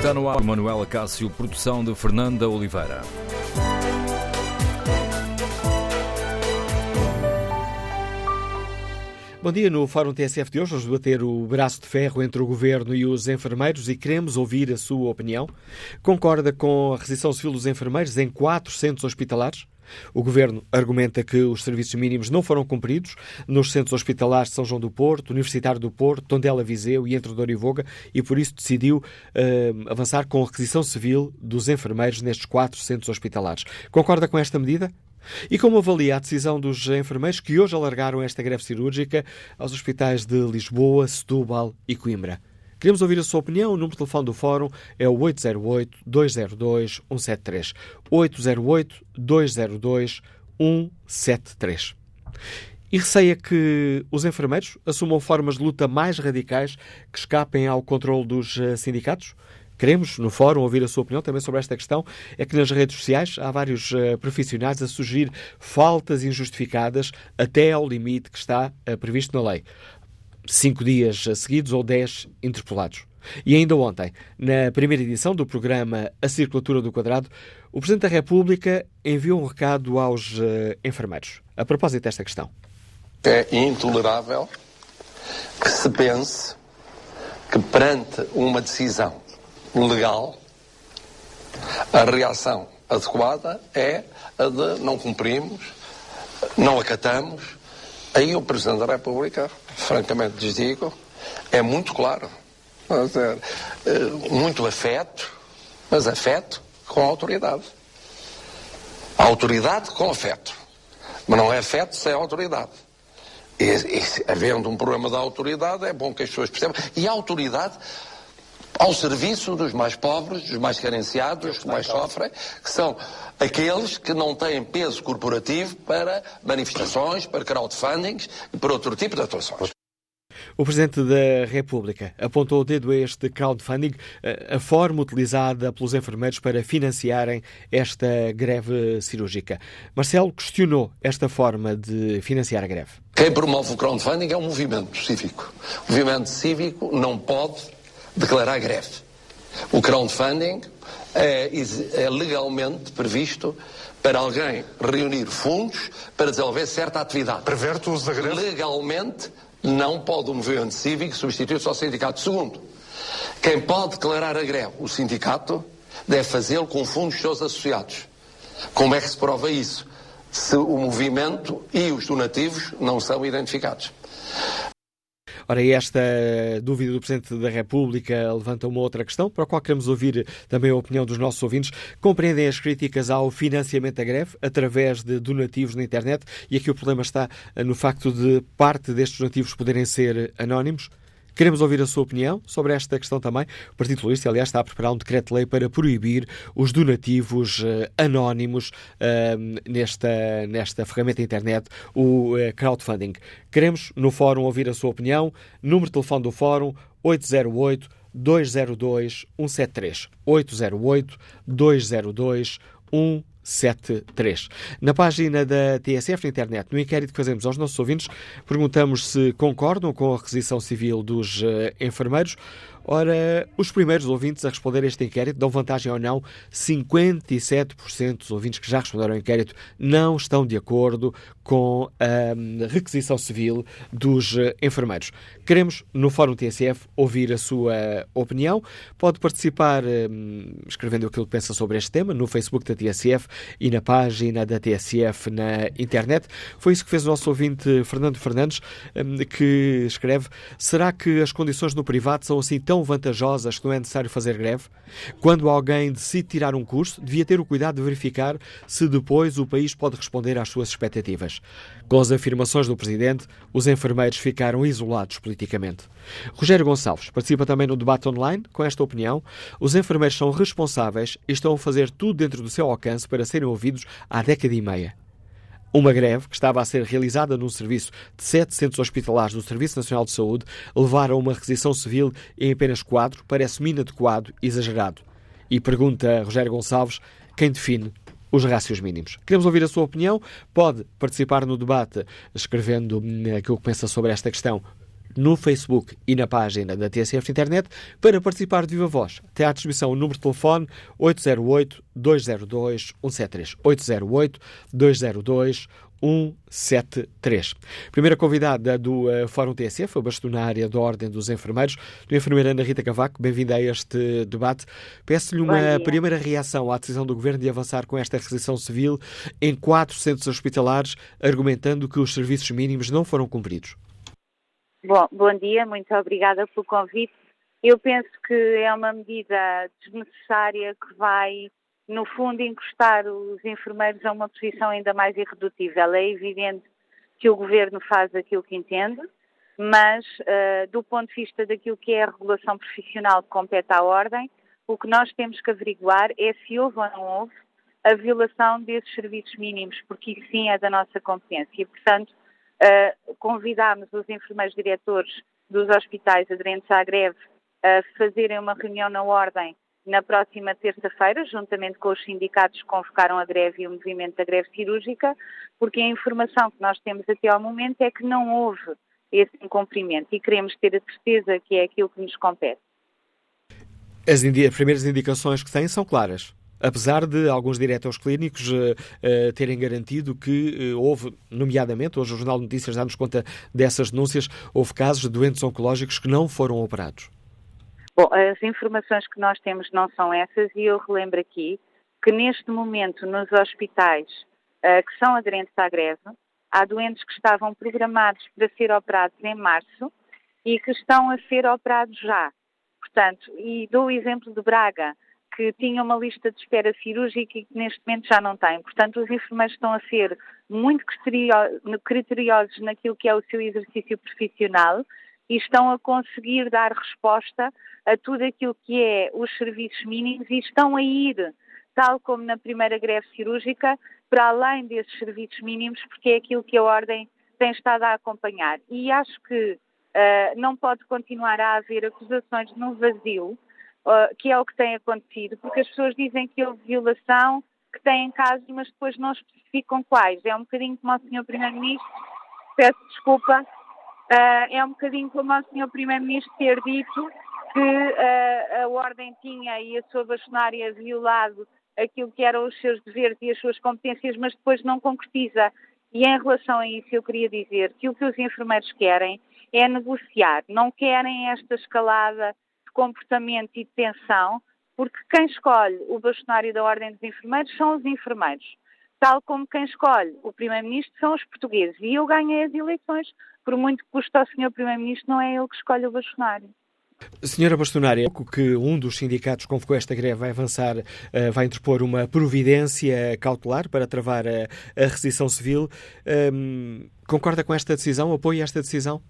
Está no ar Manuela Cássio, produção de Fernanda Oliveira. Bom dia, no Fórum TSF de hoje vamos debater o braço de ferro entre o Governo e os enfermeiros e queremos ouvir a sua opinião. Concorda com a restrição civil dos enfermeiros em quatro centros hospitalares? O Governo argumenta que os serviços mínimos não foram cumpridos nos centros hospitalares de São João do Porto, Universitário do Porto, Tondela Viseu e Entre Douro e Voga e por isso decidiu uh, avançar com a requisição civil dos enfermeiros nestes quatro centros hospitalares. Concorda com esta medida? E como avalia a decisão dos enfermeiros que hoje alargaram esta greve cirúrgica aos hospitais de Lisboa, Setúbal e Coimbra? Queremos ouvir a sua opinião. O número de telefone do Fórum é o 808-202-173. 808-202-173. E receia que os enfermeiros assumam formas de luta mais radicais que escapem ao controle dos eh, sindicatos? Queremos, no fórum, ouvir a sua opinião também sobre esta questão. É que nas redes sociais há vários uh, profissionais a sugerir faltas injustificadas até ao limite que está uh, previsto na lei. Cinco dias seguidos ou dez interpelados. E ainda ontem, na primeira edição do programa A Circulatura do Quadrado, o Presidente da República enviou um recado aos uh, enfermeiros a propósito desta questão. É intolerável que se pense que perante uma decisão legal, a reação adequada é a de não cumprimos, não acatamos. Aí o Presidente da República, francamente lhes digo, é muito claro. Eh, muito afeto, mas afeto com autoridade. Autoridade com afeto. Mas não é afeto sem autoridade. E, e, havendo um problema da autoridade, é bom que as pessoas percebam. E a autoridade ao serviço dos mais pobres, dos mais carenciados, dos que mais sofrem, que são aqueles que não têm peso corporativo para manifestações, para crowdfundings e para outro tipo de atuações. O Presidente da República apontou o dedo a este crowdfunding, a forma utilizada pelos enfermeiros para financiarem esta greve cirúrgica. Marcelo questionou esta forma de financiar a greve. Quem promove o crowdfunding é um movimento cívico. O movimento cívico não pode declarar greve. O crowdfunding é, é legalmente previsto para alguém reunir fundos para desenvolver certa atividade. Preverte o uso da greve? Legalmente, não pode o movimento cívico substituir-se ao sindicato. Segundo, quem pode declarar a greve, o sindicato, deve fazê-lo com fundos dos seus associados. Como é que se prova isso? Se o movimento e os donativos não são identificados. Ora, esta dúvida do Presidente da República levanta uma outra questão, para a qual queremos ouvir também a opinião dos nossos ouvintes. Compreendem as críticas ao financiamento da greve através de donativos na internet e aqui o problema está no facto de parte destes donativos poderem ser anónimos? Queremos ouvir a sua opinião sobre esta questão também. O Partido Socialista, aliás, está a preparar um decreto-lei para proibir os donativos uh, anónimos uh, nesta, nesta ferramenta internet, o uh, crowdfunding. Queremos, no fórum, ouvir a sua opinião. Número de telefone do fórum, 808 202 173. 808 202 173. 73. Na página da TSF na internet, no inquérito que fazemos aos nossos ouvintes, perguntamos se concordam com a requisição civil dos uh, enfermeiros. Ora, os primeiros ouvintes a responder a este inquérito dão vantagem ou não. 57% dos ouvintes que já responderam ao inquérito não estão de acordo com a requisição civil dos eh, enfermeiros. Queremos, no Fórum TSF, ouvir a sua opinião. Pode participar um, escrevendo aquilo que pensa sobre este tema no Facebook da TSF e na página da TSF na internet. Foi isso que fez o nosso ouvinte Fernando Fernandes, um, que escreve: Será que as condições no privado são assim tão vantajosas que não é necessário fazer greve? Quando alguém decide tirar um curso, devia ter o cuidado de verificar se depois o país pode responder às suas expectativas. Com as afirmações do Presidente, os enfermeiros ficaram isolados politicamente. Rogério Gonçalves participa também no debate online com esta opinião. Os enfermeiros são responsáveis e estão a fazer tudo dentro do seu alcance para serem ouvidos há década e meia. Uma greve que estava a ser realizada num serviço de sete centros hospitalares do Serviço Nacional de Saúde levaram a uma requisição civil em apenas quatro parece-me inadequado exagerado. E pergunta Rogério Gonçalves quem define os rácios mínimos. Queremos ouvir a sua opinião. Pode participar no debate escrevendo aquilo que pensa sobre esta questão no Facebook e na página da TSF Internet para participar de viva voz. Até à distribuição o número de telefone 808-202-173. 808-202-173. 173. Primeira convidada do uh, Fórum TSF, a bastonária da Ordem dos Enfermeiros, do enfermeira Ana Rita Cavaco. Bem-vinda a este debate. Peço-lhe uma primeira reação à decisão do Governo de avançar com esta requisição civil em quatro centros hospitalares, argumentando que os serviços mínimos não foram cumpridos. Bom, bom dia, muito obrigada pelo convite. Eu penso que é uma medida desnecessária que vai no fundo, encostar os enfermeiros a uma posição ainda mais irredutível. É evidente que o governo faz aquilo que entende, mas uh, do ponto de vista daquilo que é a regulação profissional que compete à ordem, o que nós temos que averiguar é se houve ou não houve a violação desses serviços mínimos, porque isso sim é da nossa competência. E, portanto, uh, convidámos os enfermeiros diretores dos hospitais aderentes à greve a fazerem uma reunião na ordem na próxima terça-feira, juntamente com os sindicatos que convocaram a greve e o movimento da greve cirúrgica, porque a informação que nós temos até ao momento é que não houve esse incumprimento e queremos ter a certeza que é aquilo que nos compete. As, as primeiras indicações que têm são claras. Apesar de alguns diretores clínicos uh, terem garantido que uh, houve, nomeadamente, hoje o Jornal de Notícias dá-nos conta dessas denúncias, houve casos de doentes oncológicos que não foram operados. Bom, as informações que nós temos não são essas e eu relembro aqui que neste momento nos hospitais uh, que são aderentes à greve, há doentes que estavam programados para ser operados em março e que estão a ser operados já. Portanto, e dou o exemplo de Braga, que tinha uma lista de espera cirúrgica e que neste momento já não tem. Portanto, os enfermeiros estão a ser muito criteriosos naquilo que é o seu exercício profissional e estão a conseguir dar resposta a tudo aquilo que é os serviços mínimos e estão a ir, tal como na primeira greve cirúrgica, para além desses serviços mínimos, porque é aquilo que a Ordem tem estado a acompanhar. E acho que uh, não pode continuar a haver acusações no vazio, uh, que é o que tem acontecido, porque as pessoas dizem que houve violação, que têm casos, mas depois não especificam quais. É um bocadinho como o Sr. Primeiro-Ministro, peço desculpa, Uh, é um bocadinho como o Sr. Primeiro-Ministro ter dito que uh, a Ordem tinha e a sua bastonária violado aquilo que eram os seus deveres e as suas competências, mas depois não concretiza. E em relação a isso, eu queria dizer que o que os enfermeiros querem é negociar, não querem esta escalada de comportamento e de tensão, porque quem escolhe o bastonário da Ordem dos Enfermeiros são os enfermeiros tal como quem escolhe o Primeiro-Ministro são os portugueses. E eu ganhei as eleições. Por muito que custe ao Sr. Primeiro-Ministro, não é ele que escolhe o bastonário. Senhora Bastonária, que um dos sindicatos convocou esta greve vai avançar, uh, vai interpor uma providência cautelar para travar a, a rescisão civil. Um, concorda com esta decisão? Apoia esta decisão?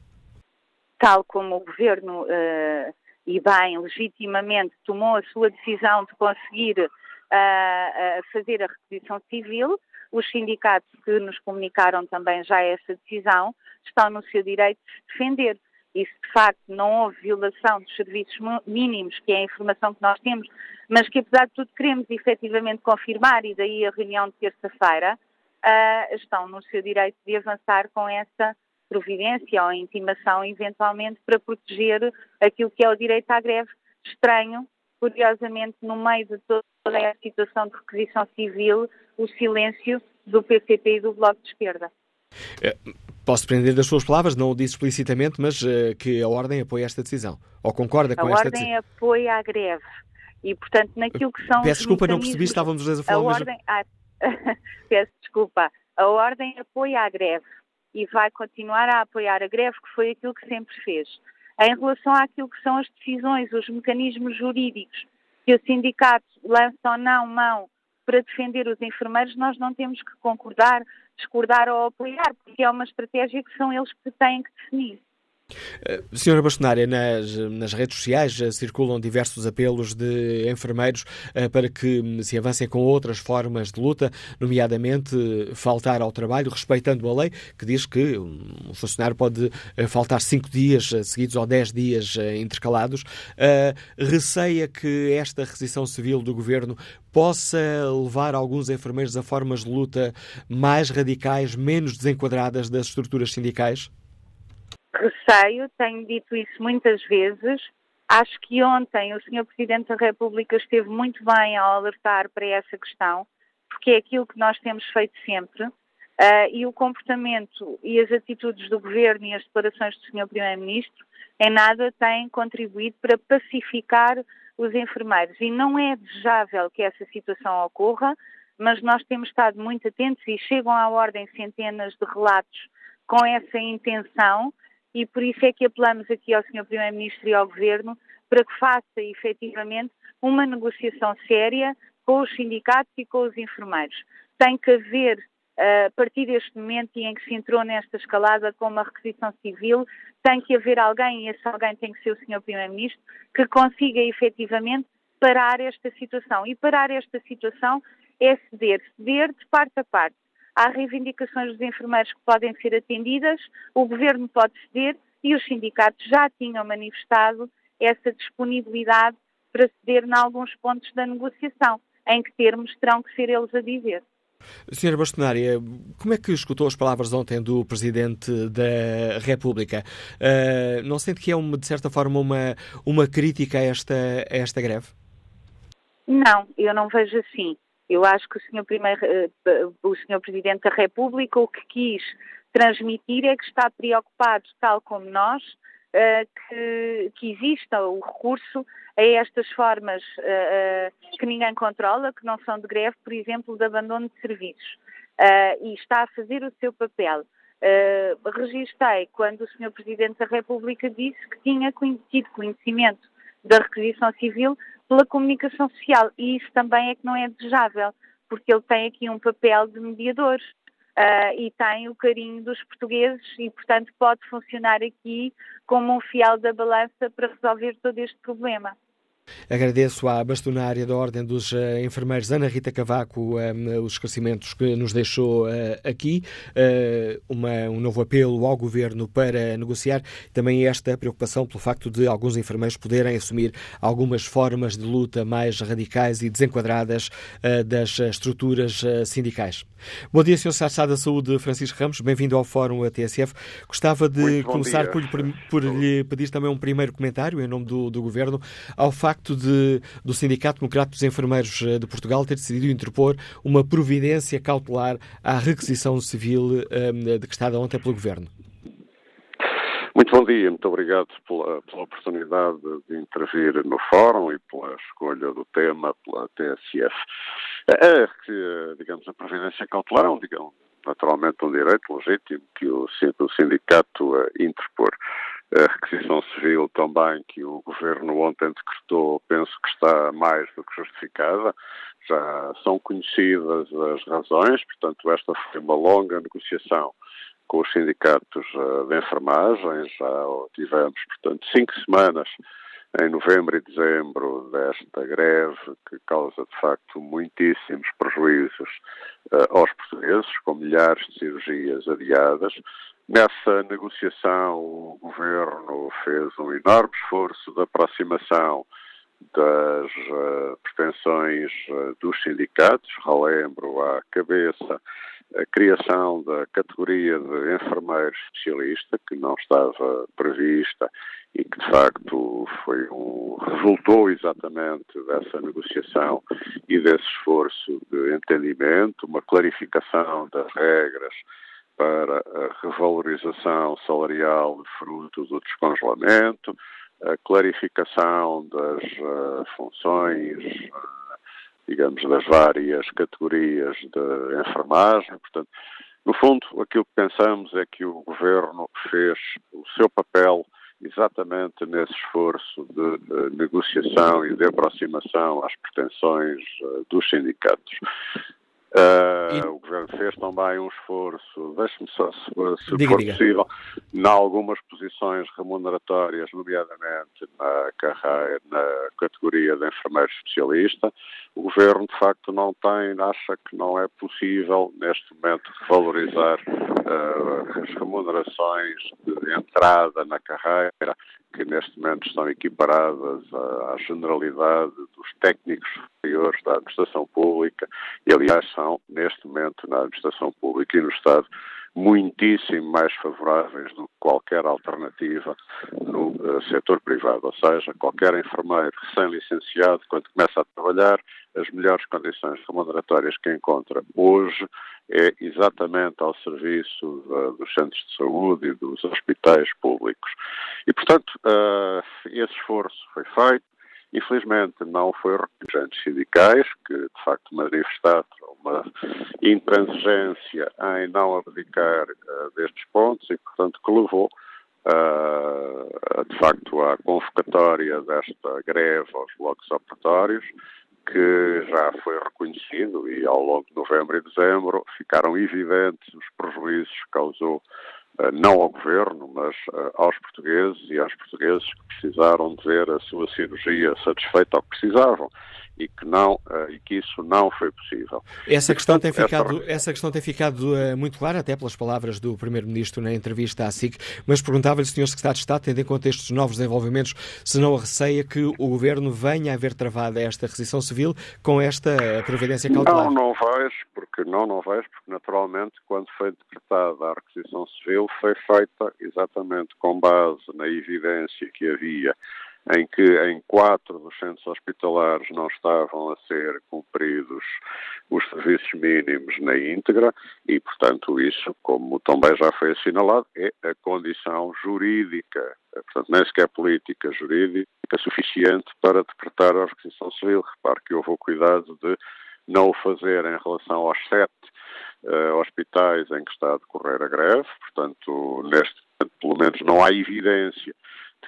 Tal como o Governo, uh, e bem, legitimamente tomou a sua decisão de conseguir a fazer a requisição civil. Os sindicatos que nos comunicaram também já essa decisão estão no seu direito de se defender. E se de facto não houve violação dos serviços mínimos, que é a informação que nós temos, mas que apesar de tudo queremos efetivamente confirmar, e daí a reunião de terça-feira, uh, estão no seu direito de avançar com essa providência ou intimação, eventualmente, para proteger aquilo que é o direito à greve. Estranho curiosamente, no meio de toda a situação de requisição civil, o silêncio do PCP e do Bloco de Esquerda. É, posso prender das suas palavras, não o disse explicitamente, mas uh, que a Ordem apoia esta decisão, ou concorda com a esta decisão? A Ordem apoia a greve. E, portanto, naquilo que são. Peço desculpa, não percebi, estávamos dois a falar. A ordem... Ah, peço desculpa. A Ordem apoia a greve e vai continuar a apoiar a greve, que foi aquilo que sempre fez em relação àquilo que são as decisões, os mecanismos jurídicos que o sindicato lança ou não mão para defender os enfermeiros, nós não temos que concordar, discordar ou apoiar, porque é uma estratégia que são eles que têm que definir. Eh, senhora Bastonária, nas, nas redes sociais eh, circulam diversos apelos de enfermeiros uh, para que hum, se avancem com outras formas de luta, nomeadamente faltar ao trabalho, respeitando a lei, que diz que um funcionário pode faltar cinco dias seguidos ou dez dias intercalados. Receia que esta requisição civil do governo possa levar alguns enfermeiros a formas de luta mais radicais, menos desenquadradas das estruturas sindicais? Receio, tenho dito isso muitas vezes. Acho que ontem o Sr. Presidente da República esteve muito bem ao alertar para essa questão, porque é aquilo que nós temos feito sempre. Uh, e o comportamento e as atitudes do Governo e as declarações do Sr. Primeiro-Ministro em nada têm contribuído para pacificar os enfermeiros. E não é desejável que essa situação ocorra, mas nós temos estado muito atentos e chegam à ordem centenas de relatos com essa intenção e por isso é que apelamos aqui ao Sr. Primeiro-Ministro e ao Governo para que faça efetivamente uma negociação séria com os sindicatos e com os enfermeiros. Tem que haver, eh, a partir deste momento em que se entrou nesta escalada com uma requisição civil, tem que haver alguém, e esse alguém tem que ser o Sr. Primeiro-Ministro, que consiga efetivamente parar esta situação. E parar esta situação é ceder, ceder de parte a parte. Há reivindicações dos enfermeiros que podem ser atendidas, o Governo pode ceder e os sindicatos já tinham manifestado essa disponibilidade para ceder em alguns pontos da negociação, em que termos terão que ser eles a dizer. Senhora Bastonária, como é que escutou as palavras ontem do Presidente da República? Uh, não sente que é, uma, de certa forma, uma, uma crítica a esta, a esta greve? Não, eu não vejo assim. Eu acho que o Sr. Primeiro, eh, o Sr. Presidente da República o que quis transmitir é que está preocupado, tal como nós, uh, que, que, exista o recurso a estas formas uh, que ninguém controla, que não são de greve, por exemplo, de abandono de serviços. e está a fazer o seu papel. Registrei quando o Sr. Presidente da República disse que tinha tido conhecimento da requisição civil pela comunicação social e isso também é que não é desejável, porque ele tem aqui um papel de mediador uh, e tem o carinho dos portugueses e, portanto, pode funcionar aqui como um fiel da balança para resolver todo este problema. Agradeço à bastonária da Ordem dos uh, Enfermeiros, Ana Rita Cavaco, um, os esclarecimentos que nos deixou uh, aqui, uma, um novo apelo ao Governo para negociar, também esta preocupação pelo facto de alguns enfermeiros poderem assumir algumas formas de luta mais radicais e desenquadradas das estruturas sindicais. Bom dia, Sr. Secretário da Saúde, Francisco Ramos, bem-vindo ao Fórum TSF. Gostava de começar por, por, lhe pedir também um primeiro comentário, em nome do, do Governo, ao facto facto de, do Sindicato Democrático dos Enfermeiros eh, de Portugal ter decidido interpor uma providência cautelar à requisição civil um, eh, decretada ontem pelo Governo. Muito bom dia, muito obrigado pela, pela, oportunidade de intervir no fórum e pela escolha do tema pela TSF. É que, digamos, a providência cautelar é um, digamos, naturalmente um direito legítimo que o, o sindicato uh, interpor a requisição civil também que o Governo ontem decretou, penso que está mais do que justificada. Já são conhecidas as razões, portanto, esta foi uma longa negociação com os sindicatos eh, de enfermagem. Já tivemos, portanto, cinco semanas em novembro e dezembro desta greve que causa, de facto, muitíssimos prejuízos uh, aos portugueses, com milhares de cirurgias adiadas. Nessa negociação, o governo fez um enorme esforço de aproximação das uh, pretensões uh, dos sindicatos. Relembro à cabeça a criação da categoria de enfermeiro especialista, que não estava prevista e que, de facto, foi um, resultou exatamente dessa negociação e desse esforço de entendimento, uma clarificação das regras para a revalorização salarial fruto do descongelamento, a clarificação das uh, funções, uh, digamos, das várias categorias de enfermagem. Portanto, no fundo, aquilo que pensamos é que o governo fez o seu papel exatamente nesse esforço de uh, negociação e de aproximação às pretensões dos sindicatos. Uh, e... O Governo fez também um esforço, deixe-me só, se, se diga, for diga. possível, em algumas posições remuneratórias, nomeadamente na carreira, na categoria de enfermeiro especialista. O Governo, de facto, não tem, acha que não é possível, neste momento, valorizar uh, as remunerações de entrada na carreira, que neste momento estão equiparadas à, à generalidade dos técnicos superiores da administração pública e, aliás, neste momento, na administração pública e no Estado, muitíssimo mais favoráveis do que qualquer alternativa no uh, setor privado. Ou seja, qualquer enfermeiro recém-licenciado, quando começa a trabalhar, as melhores condições remuneratórias que encontra hoje é exatamente ao serviço uh, dos centros de saúde e dos hospitais públicos. E, portanto, uh, esse esforço foi feito. Infelizmente, não foi representantes sindicais que, de facto, manifestaram uma intransigência em não abdicar uh, destes pontos e, portanto, que levou, uh, de facto, à convocatória desta greve aos blocos operatórios, que já foi reconhecido e ao longo de novembro e dezembro ficaram evidentes os prejuízos que causou não ao governo, mas uh, aos portugueses e aos portugueses que precisaram de ver a sua cirurgia satisfeita ao que precisavam e que não uh, e que isso não foi possível. Essa questão tem ficado essa questão tem ficado uh, muito clara até pelas palavras do primeiro-ministro na entrevista à SIC, mas perguntava-lhe, Sr. Secretário de Estado, tendo em conta estes novos desenvolvimentos, se não receia que o governo venha a ver travada esta restrição civil com esta previdência cautelar. Não, não vejo, porque não, não vejo, porque naturalmente quando foi decretada a requisição civil foi feita exatamente com base na evidência que havia em que em quatro dos centros hospitalares não estavam a ser cumpridos os serviços mínimos na íntegra e, portanto, isso, como também já foi assinalado, é a condição jurídica, portanto, nem sequer política jurídica suficiente para decretar a requisição civil. Repare que houve o cuidado de não o fazer em relação aos sete uh, hospitais em que está a decorrer a greve, portanto, neste pelo menos, não há evidência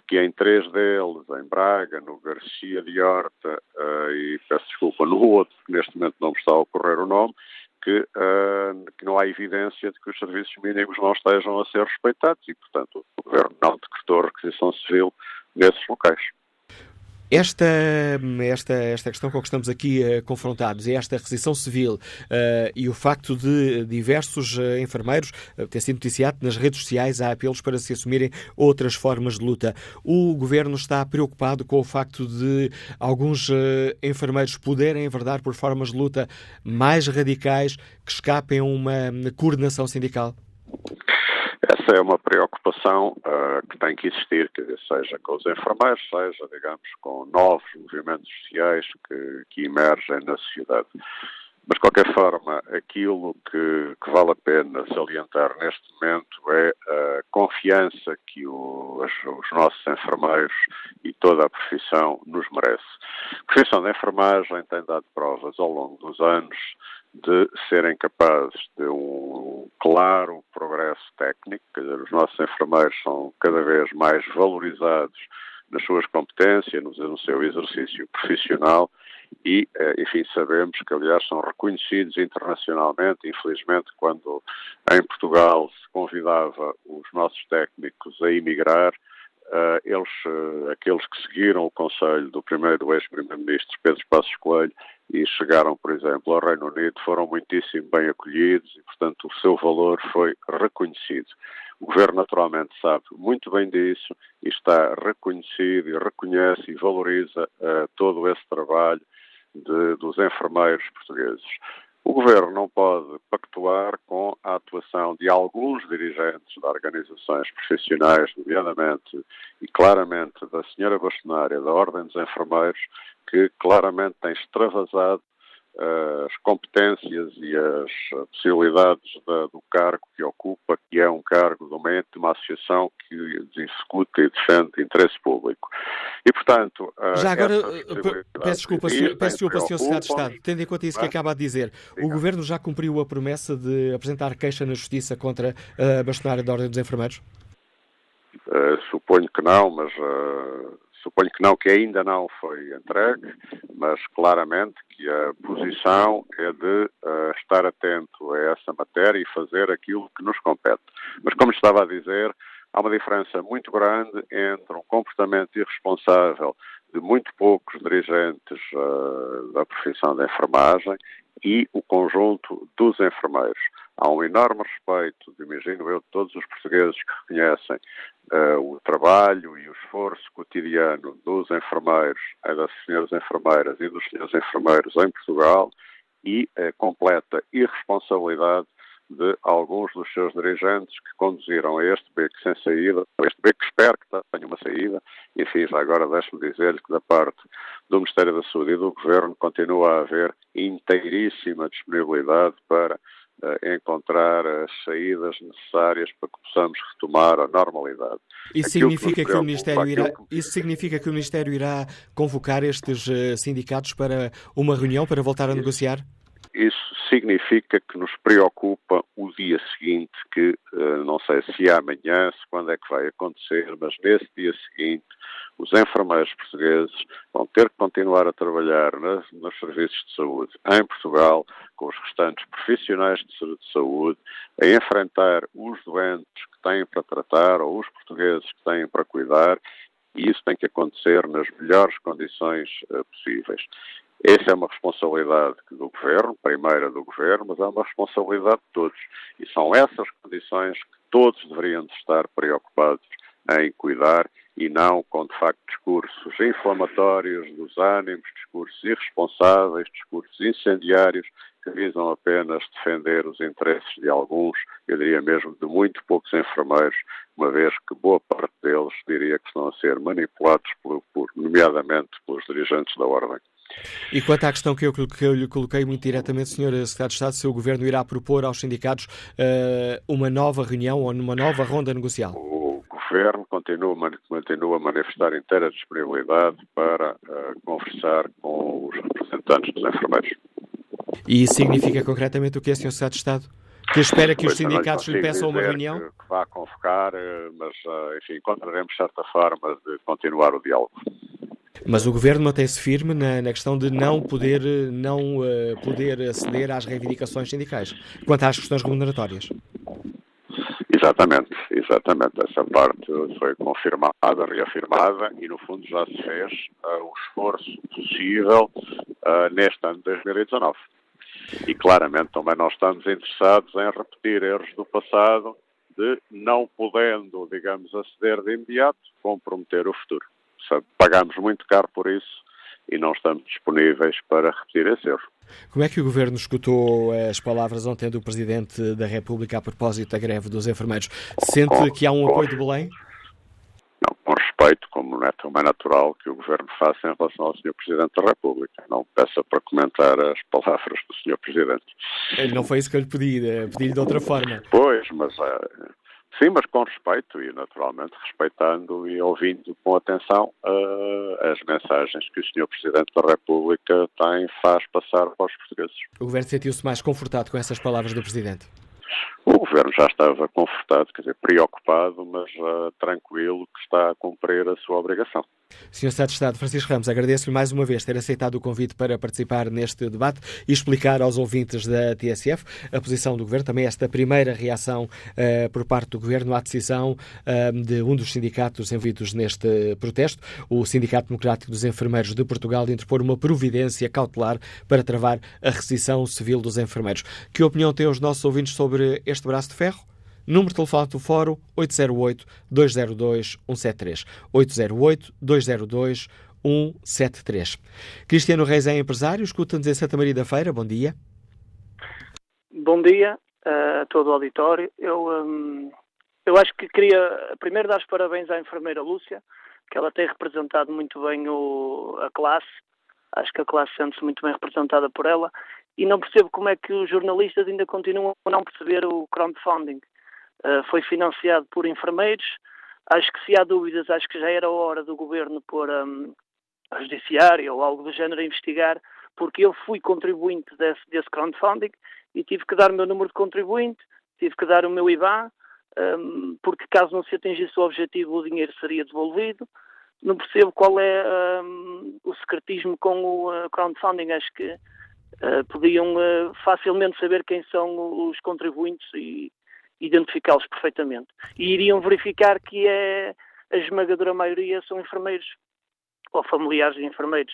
que em três deles, em Braga, no Garcia de Horta uh, e, peço desculpa, no outro, que neste momento não me está a ocorrer o nome, que, uh, que, não há evidência de que os serviços mínimos não estejam a ser respeitados e, portanto, o Governo não decretou requisição civil nesses locais. Esta, esta, esta questão com que estamos aqui uh, confrontados, é esta requisição civil uh, e o facto de diversos uh, enfermeiros ter sido noticiado nas redes sociais há apelos para se assumirem outras formas de luta. O governo está preocupado com o facto de alguns enfermeiros poderem enverdar por formas de luta mais radicais que escapem a uma coordenação sindical? Essa é uma preocupação uh, que tem que existir, que seja com os enfermeiros, seja, digamos, com novos movimentos sociais que, que emergem na sociedade. Mas, de qualquer forma, aquilo que, que, vale a pena salientar neste momento é a confiança que o, os, os, nossos enfermeiros e toda a profissão nos merece. A profissão da enfermagem tem dado provas ao longo dos anos de serem capazes de um claro progresso técnico, quer dizer, os nossos enfermeiros são cada vez mais valorizados nas suas competências, no seu exercício profissional e, eh, enfim, sabemos que, aliás, são reconhecidos internacionalmente. Infelizmente, quando em Portugal se convidava os nossos técnicos a emigrar, Uh, eles, uh, aqueles que seguiram o conselho do primeiro ex-primeiro-ministro Pedro Passos Coelho e chegaram, por exemplo, ao Reino Unido, foram muitíssimo bem acolhidos e, portanto, o seu valor foi reconhecido. O Governo, naturalmente, sabe muito bem disso e está reconhecido e reconhece e valoriza uh, todo esse trabalho de, dos enfermeiros portugueses. O Governo não pode pactuar com a atuação de alguns dirigentes de organizações profissionais, nomeadamente e claramente da senhora bastonária da Ordem dos Enfermeiros, que claramente tem extravasado as competências e as possibilidades da, do cargo que ocupa, que é um cargo de uma, de uma associação que discute e defende interesse público. E, portanto... Já agora, peço desculpa, senhor, peço desculpa, Sr. Secretário de Estado, tendo em conta isso que acaba de dizer, o Governo já cumpriu a promessa de apresentar queixa na Justiça contra a bastonária da Ordem dos Enfermeiros? Uh, suponho que não, mas uh, suponho que não, que ainda não foi entregue, mas claramente que a posição é de uh, estar atento a essa matéria e fazer aquilo que nos compete. Mas como estava a dizer, há uma diferença muito grande entre um comportamento irresponsável de muito poucos dirigentes uh, da profissão da enfermagem e o conjunto dos enfermeiros. Há um enorme respeito, imagino eu, de todos os portugueses que reconhecem uh, o trabalho e o esforço cotidiano dos enfermeiros, eh, das senhoras enfermeiras e dos senhores enfermeiros em Portugal e a completa irresponsabilidade de alguns dos seus dirigentes que conduziram a este beco sem saída, este beco que espero que tenha uma saída. Enfim, já agora deixe-me dizer-lhe que da parte do Ministério da Saúde e do Governo continua a haver inteiríssima disponibilidade para encontrar as saídas necessárias para que possamos retomar a normalidade. Isso significa que, que, o Ministério irá, que... isso significa que o Ministério irá convocar estes uh, sindicatos para uma reunião para voltar a negociar? Isso significa que nos preocupa o dia seguinte, que uh, não sei se é amanhã, se quando é que vai acontecer, mas nesse dia seguinte os enfermeiros portugueses vão ter que continuar a trabalhar nas, nos serviços de saúde em Portugal, com os restantes profissionais de saúde, a enfrentar os doentes que têm para tratar ou os portugueses que têm para cuidar, e isso tem que acontecer nas melhores condições uh, possíveis. Essa é uma responsabilidade do Governo, primeira do Governo, mas é uma responsabilidade de todos. E são essas condições que todos deveriam estar preocupados em cuidar e não com, de facto, discursos inflamatórios dos ânimos, discursos irresponsáveis, discursos incendiários que visam apenas defender os interesses de alguns, eu diria mesmo de muito poucos enfermeiros, uma vez que boa parte deles diria que estão a ser manipulados, por, por nomeadamente pelos dirigentes da Ordem. E quanto à questão que eu, que eu lhe coloquei muito diretamente, Sr. Secretário de Estado, se o Governo irá propor aos sindicatos uh, uma nova reunião ou uma nova ronda negocial? O Governo continua, continua a manifestar inteira disponibilidade para uh, conversar com os representantes dos enfermeiros. E isso significa concretamente o que é, Sr. Secretário de Estado? Que espera que os sindicatos lhe peçam uma reunião? Que, que vá convocar, eh, mas, enfim, encontraremos certa forma de continuar o diálogo. Mas o governo mantém-se firme na, na, questão de não poder, não uh, poder aceder às reivindicações sindicais, quanto às questões remuneratórias. Exatamente, exatamente. Essa parte foi confirmada, reafirmada e, no fundo, já se fez uh, o esforço possível uh, neste ano de 2019. E, claramente, também nós estamos interessados em repetir erros do passado de, não podendo, digamos, aceder de imediato, comprometer o futuro pagamos muito caro por isso e não estamos disponíveis para repetir esse erro. Como é que o Governo escutou as palavras ontem do Presidente da República a propósito da greve dos enfermeiros? Sente com, que há um com, apoio de Belém? Não, com respeito, como é também natural que o Governo faça em relação ao Sr. Presidente da República. Não peça para comentar as palavras do Sr. Presidente. Não foi isso que eu lhe pedi, eh, pedi-lhe de outra forma. Pois, mas uh, Sim, mas com respeito e, naturalmente, respeitando e ouvindo com atenção uh, as mensagens que o Sr. Presidente da República tem, faz passar para os portugueses. O Governo sentiu-se mais confortado com essas palavras do Presidente? O Governo já estava confortado, quer dizer, preocupado, mas uh, tranquilo que está a cumprir a sua obrigação. Sr. Estado de Estado Francisco Ramos, agradeço-lhe mais uma vez ter aceitado o convite para participar neste debate e explicar aos ouvintes da TSF a posição do Governo, também esta primeira reação uh, por parte do Governo à decisão uh, de um dos sindicatos envolvidos neste protesto, o Sindicato Democrático dos Enfermeiros de Portugal, de interpor uma providência cautelar para travar a rescisão civil dos enfermeiros. Que opinião têm os nossos ouvintes sobre este braço de ferro? Número de telefone do Fórum 808-202-173. 808-202-173. Cristiano Reis é empresário, escuta-nos em Santa Maria da Feira. Bom dia. Bom dia a todo o auditório. Eu, um, eu acho que queria primeiro dar os parabéns à enfermeira Lúcia, que ela tem representado muito bem o, a classe. Acho que a classe sente-se muito bem representada por ela. E não percebo como é que os jornalistas ainda continuam a não perceber o crowdfunding. Uh, foi financiado por enfermeiros. Acho que se há dúvidas, acho que já era hora do governo pôr um, a judiciária ou algo do género a investigar, porque eu fui contribuinte desse, desse crowdfunding e tive que dar o meu número de contribuinte, tive que dar o meu IBAN, um, porque caso não se atingisse o objetivo, o dinheiro seria devolvido. Não percebo qual é um, o secretismo com o uh, crowdfunding. Acho que uh, podiam uh, facilmente saber quem são os contribuintes e, identificá-los perfeitamente. E iriam verificar que é, a esmagadora maioria são enfermeiros ou familiares de enfermeiros.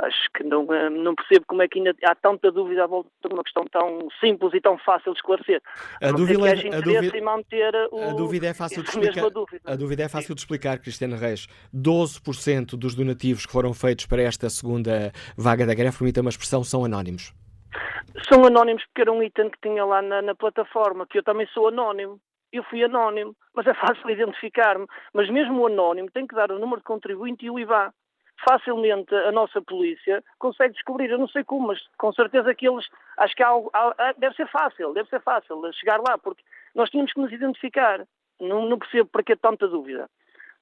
Acho que não, eh, não percebo como é que ainda há tanta dúvida à volta de uma questão tão simples e tão fácil de esclarecer. A, dúvida, a, dúvida, o, a dúvida é fácil de explicar. Dúvida. A dúvida é fácil de explicar, Cristiano Reis. 12% dos donativos que foram feitos para esta segunda vaga da greve, permita uma expressão, são anónimos. São anónimos porque era um item que tinha lá na, na plataforma, que eu também sou anónimo. Eu fui anónimo, mas é fácil identificar-me. Mas mesmo o anónimo tem que dar o número de contribuinte e o IVA facilmente a nossa polícia consegue descobrir. Eu não sei como, mas com certeza que eles. Acho que há, há, deve ser fácil, deve ser fácil chegar lá, porque nós tínhamos que nos identificar. Não, não percebo para que tanta dúvida.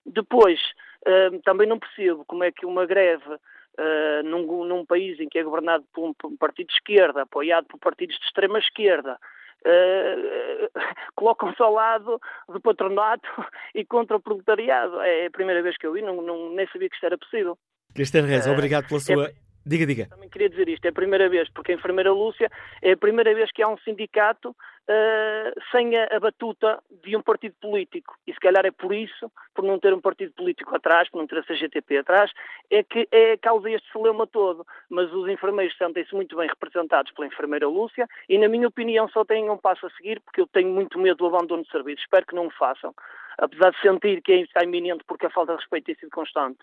Depois, uh, também não percebo como é que uma greve uh, num, num, país em que é governado por um, por um partido de esquerda, apoiado por partidos de extrema esquerda, Uh, colocam-se ao lado do patronato e contra o proletariado. É a primeira vez que eu vi, não, não, nem sabia que isto era possível. Cristiano Reis, uh, obrigado pela sua. É... Diga, diga. Também queria dizer isto, é a primeira vez, porque a enfermeira Lúcia é a primeira vez que há um sindicato uh, sem a, a, batuta de um partido político. E se calhar é por isso, por não ter um partido político atrás, por não ter a CGTP atrás, é que é causa este problema todo. Mas os enfermeiros sentem-se muito bem representados pela enfermeira Lúcia e, na minha opinião, só têm um passo a seguir, porque eu tenho muito medo do abandono de serviço. Espero que não o façam apesar de sentir que está iminente porque a falta de respeito tem sido constante.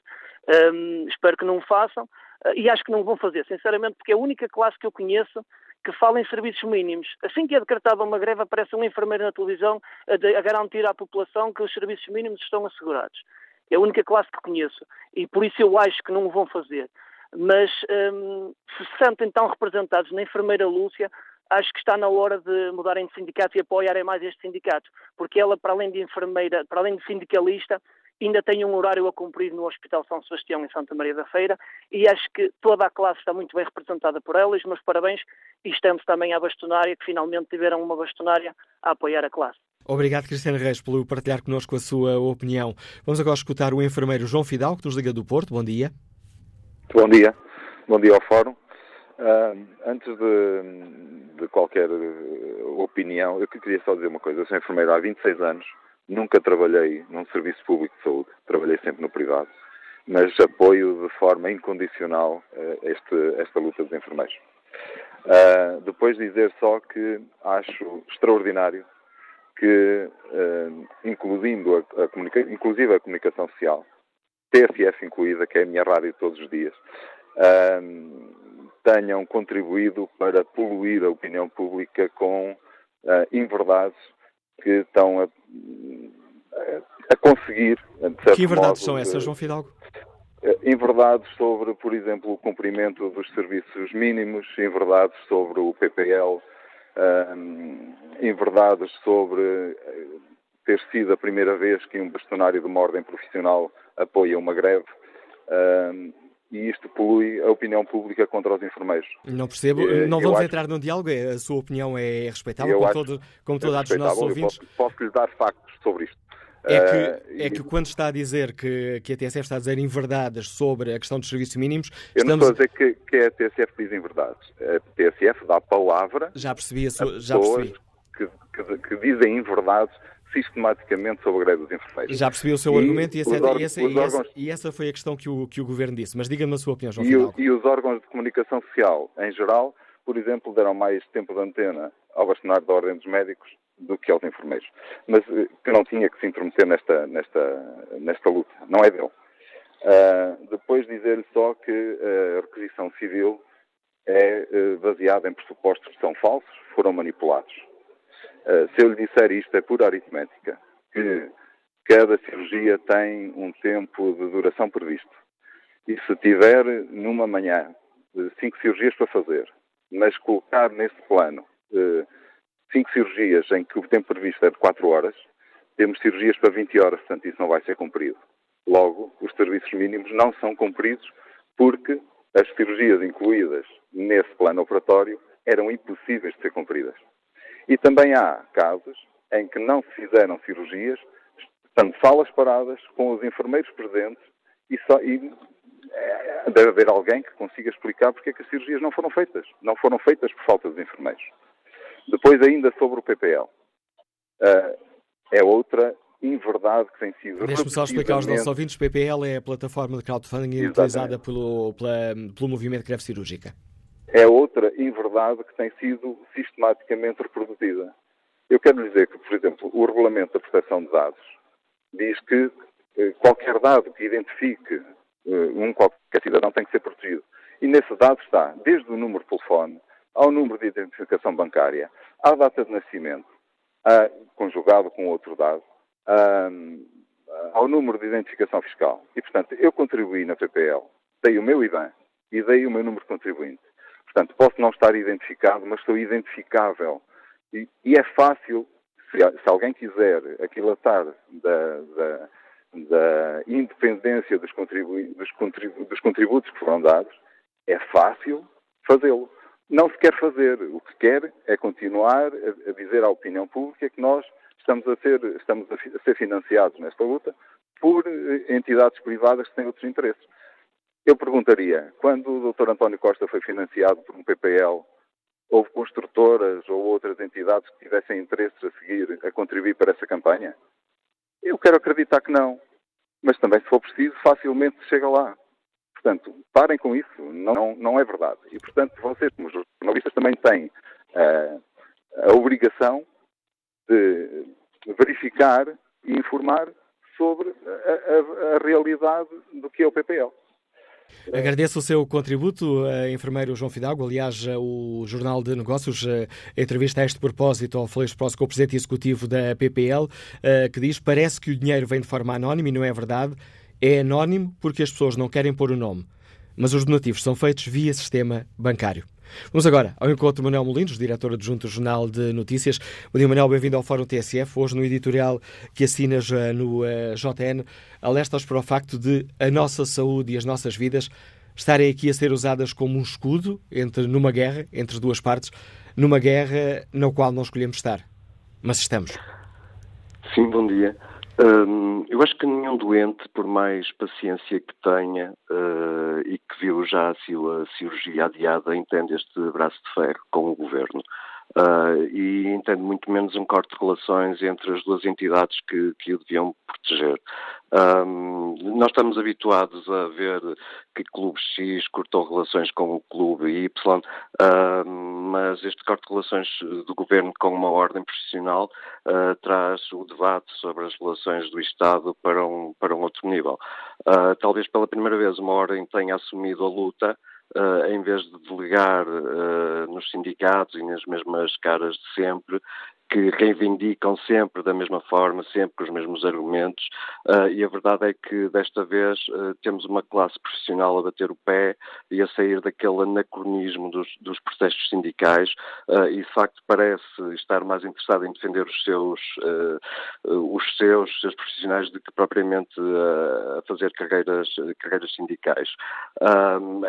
Um, espero que não o façam e acho que não vão fazer, sinceramente, porque é a única classe que eu conheço que fala em serviços mínimos. Assim que é decretada uma greve, aparece um enfermeiro na televisão a, de, a garantir à população que os serviços mínimos estão assegurados. É a única classe que conheço e por isso eu acho que não o vão fazer. Mas um, se se sentem tão representados na enfermeira Lúcia, acho que está na hora de mudarem de sindicato e apoiarem mais este sindicato, porque ela, para além de enfermeira, para além de sindicalista, ainda tem um horário a cumprir no Hospital São Sebastião, em Santa Maria da Feira, e acho que toda a classe está muito bem representada por ela, e os meus parabéns, e estamos também à bastonária, que finalmente tiveram uma bastonária a apoiar a classe. Obrigado, Cristiano Reis, por partilhar connosco a sua opinião. Vamos agora escutar o enfermeiro João Fidal, que nos liga do Porto. Bom dia. Bom dia. Bom dia ao Fórum. Uh, antes de, de, qualquer uh, opinião, eu queria só dizer uma coisa. Eu sou enfermeiro há 26 anos, nunca trabalhei num serviço público de saúde, trabalhei sempre no privado, mas apoio de forma incondicional uh, este, esta luta dos enfermeiros. depois dizer só que acho extraordinário que, incluindo a, a inclusive a comunicação social, TSF incluída, que é a minha rádio todos os dias, tenham contribuído para poluir a opinião pública com uh, inverdades que estão a, a conseguir. que inverdades modo, são essas, João Fidalgo? Uh, inverdades sobre, por exemplo, o cumprimento dos serviços mínimos, inverdades sobre o PPL, uh, inverdades sobre ter sido a primeira vez que um bastonário de uma ordem profissional apoia uma greve. E isto polui a opinião pública contra os enfermeiros. Não percebo, e, não vamos entrar num diálogo, é, a sua opinião é respeitável, como, todo, como todos é os nossos ouvintes. Posso, posso lhe dar factos sobre isto. É que, uh, é que quando está a dizer que, que a TSF está a dizer inverdades sobre a questão dos serviços mínimos. Eu estamos... não estou a dizer que, que a TSF diz inverdades. A TSF dá palavra. Já percebi a sua. Já percebi. Que, que, que dizem inverdades sistematicamente sobre a greve dos enfermeiros. Já percebi o seu e argumento e essa, e, essa, e, essa, e essa, foi a questão que o, que o Governo disse. Mas diga-me a sua opinião, João e, e os órgãos de comunicação social, em geral, por exemplo, deram mais tempo de antena ao bastonário da Ordem dos Médicos do que aos enfermeiros. Mas eh, que não tinha que se intrometer nesta, nesta, nesta luta. Não é dele. Uh, depois dizer-lhe só que a requisição civil é uh, baseada em pressupostos que são falsos, foram manipulados. Eh, se eu lhe disser isto, é pura aritmética, que cada cirurgia tem um tempo de duração previsto. E se tiver numa manhã cinco cirurgias para fazer, mas colocar nesse plano eh, cinco cirurgias em que o tempo previsto é de 4 horas, temos cirurgias para 20 horas, portanto isso não vai ser cumprido. Logo, os serviços mínimos não são cumpridos porque as cirurgias incluídas nesse plano operatório eram impossíveis de ser cumpridas. E também há casos em que não se fizeram cirurgias, estando salas paradas, com os enfermeiros presentes, e, só, e é, deve haver alguém que consiga explicar porque é que as cirurgias não foram feitas. Não foram feitas por falta de enfermeiros. Depois, ainda sobre o PPL. Uh, eh, é outra inverdade que tem sido. Deixe-me só explicar aos nossos ouvintes: PPL é a plataforma de crowdfunding Exatamente. utilizada pelo, pela, pelo movimento greve cirúrgica é outra inverdade que tem sido sistematicamente reproduzida. Eu quero dizer que, por exemplo, o Regulamento da Proteção de Dados diz que eh, qualquer dado que identifique eh, um qualquer cidadão tem que ser protegido. E nesse dado está desde o número de telefone, ao número de identificação bancária, à data de nascimento, a, conjugado com outro dado, a, ao número de identificação fiscal. E, portanto, eu contribuí na PPL, dei o meu IBAN e dei o meu número de contribuinte. Portanto, posso não estar identificado, mas estou identificável. E, e é fácil, se, se, alguém quiser aquilatar da, da, da independência dos, contribu dos, contribu dos contributos que foram dados, é fácil fazê-lo. Não se quer fazer. O que quer é continuar a, a dizer à opinião pública que nós estamos a ser, estamos a, a ser financiados nesta luta por eh, entidades privadas que têm outros interesses. Eu perguntaria, quando o Dr. António Costa foi financiado por um PPL, houve construtoras ou outras entidades que tivessem interesse a seguir, a contribuir para essa campanha? Eu quero acreditar que não. Mas também, se for preciso, facilmente se chega lá. Portanto, parem com isso. Não, não é verdade. E, portanto, vocês, como jornalistas, também têm uh, a obrigação de verificar e informar sobre a, a, a realidade do que é o PPL. Agradeço o seu contributo, enfermeiro João Fidalgo. Aliás, o Jornal de Negócios entrevista a este propósito ao Flores Próximo com o presidente executivo da PPL, que diz parece que o dinheiro vem de forma anónima e não é verdade. É anónimo porque as pessoas não querem pôr o nome, mas os donativos são feitos via sistema bancário. Vamos agora ao encontro de Manuel Molinos, diretor adjunto do Jornal de Notícias. Bom dia, Manuel, bem-vindo ao Fórum TSF. Hoje, no editorial que assinas no uh, eh, JN, alertas para o facto de a nossa saúde e as nossas vidas estarem aqui a ser usadas como um escudo entre, numa guerra entre duas partes, numa guerra na qual não escolhemos estar. Mas estamos. Sim, bom dia. Hum, eu acho que nenhum doente, por mais paciência que tenha uh, e que viu já a cirurgia adiada, entende este braço de ferro com o governo. Uh, e entende muito menos um corte de relações entre as duas entidades que, que o deviam proteger. Um, nós estamos habituados a ver que Clube X cortou relações com o Clube Y, mas este corte de relações do governo com uma ordem profissional uh, traz o debate sobre as relações do Estado para um, para um outro nível. Uh, talvez pela primeira vez uma ordem tenha assumido a luta uh, em vez de delegar uh, nos sindicatos e nas mesmas caras de sempre, que reivindicam sempre da mesma forma, sempre com os mesmos argumentos, uh, e a verdade é que desta vez uh, temos uma classe profissional a bater o pé e a sair daquele anacronismo dos, dos protestos sindicais, uh, e de facto parece estar mais interessado em defender os seus, os seus, seus profissionais do que propriamente a fazer carreiras, carreiras sindicais.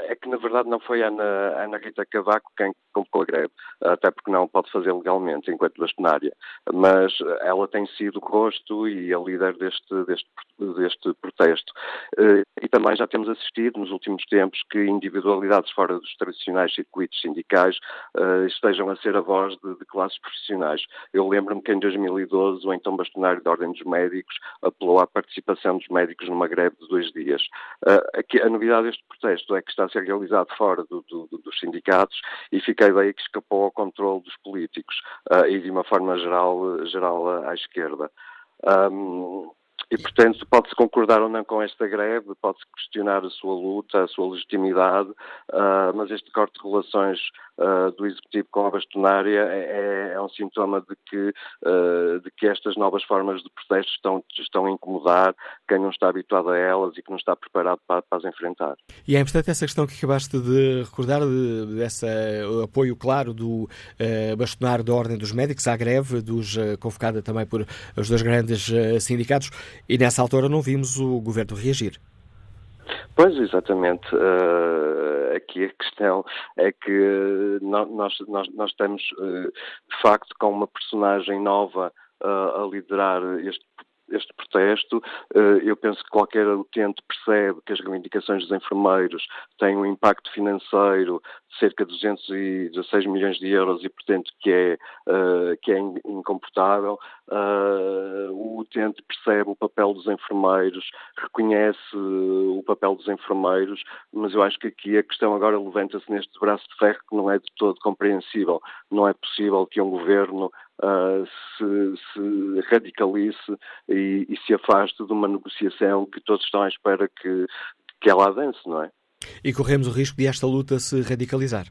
é que na verdade não foi a Ana, Ana Rita Cavaco quem convocou a greve, até porque não pode fazer legalmente enquanto bastonário mas ela tem sido o rosto e a líder deste, deste, deste protesto. Eh, e também já temos assistido nos últimos tempos que individualidades fora dos tradicionais circuitos sindicais uh, estejam a ser a voz de, de classes profissionais. Eu lembro-me que em 2012 o então bastonário da Ordem dos Médicos apelou à participação dos médicos numa greve de dois dias. Aqui, a novidade deste protesto é que está a ser realizado fora do, do, dos sindicatos e fica a ideia que escapou ao controle dos políticos e de uma forma geral, geral à esquerda. Um, e, portanto, pode-se concordar ou não com esta greve, pode-se questionar a sua luta, a sua legitimidade, uh, mas este corte de relações uh, do Executivo com a bastonária é, é um sintoma de que, uh, de que estas novas formas de protesto estão, estão a incomodar quem não está habituado a elas e que não está preparado para, para as enfrentar. E é importante essa questão que acabaste de recordar, de, desse apoio claro do bastonário da Ordem dos Médicos à greve, dos, convocada também por os dois grandes sindicatos. E nessa altura não vimos o governo reagir. Pois, exatamente. Uh, aqui a questão é que nós, nós, nós estamos, uh, de facto, com uma personagem nova uh, a liderar este este protesto. Eu penso que qualquer utente percebe que as reivindicações dos enfermeiros têm um impacto financeiro cerca de 216 milhões de euros e, portanto, que é, uh, que é incomportável. Uh, o utente percebe o papel dos enfermeiros, reconhece o papel dos enfermeiros, mas eu acho que aqui a questão agora levanta-se neste braço de ferro que não é de todo compreensível. Não é possível que um governo uh, se, se, radicalize e, e se afaste de uma negociação que todos estão à espera que, que ela avance, não é? E corremos o risco de esta luta se radicalizar.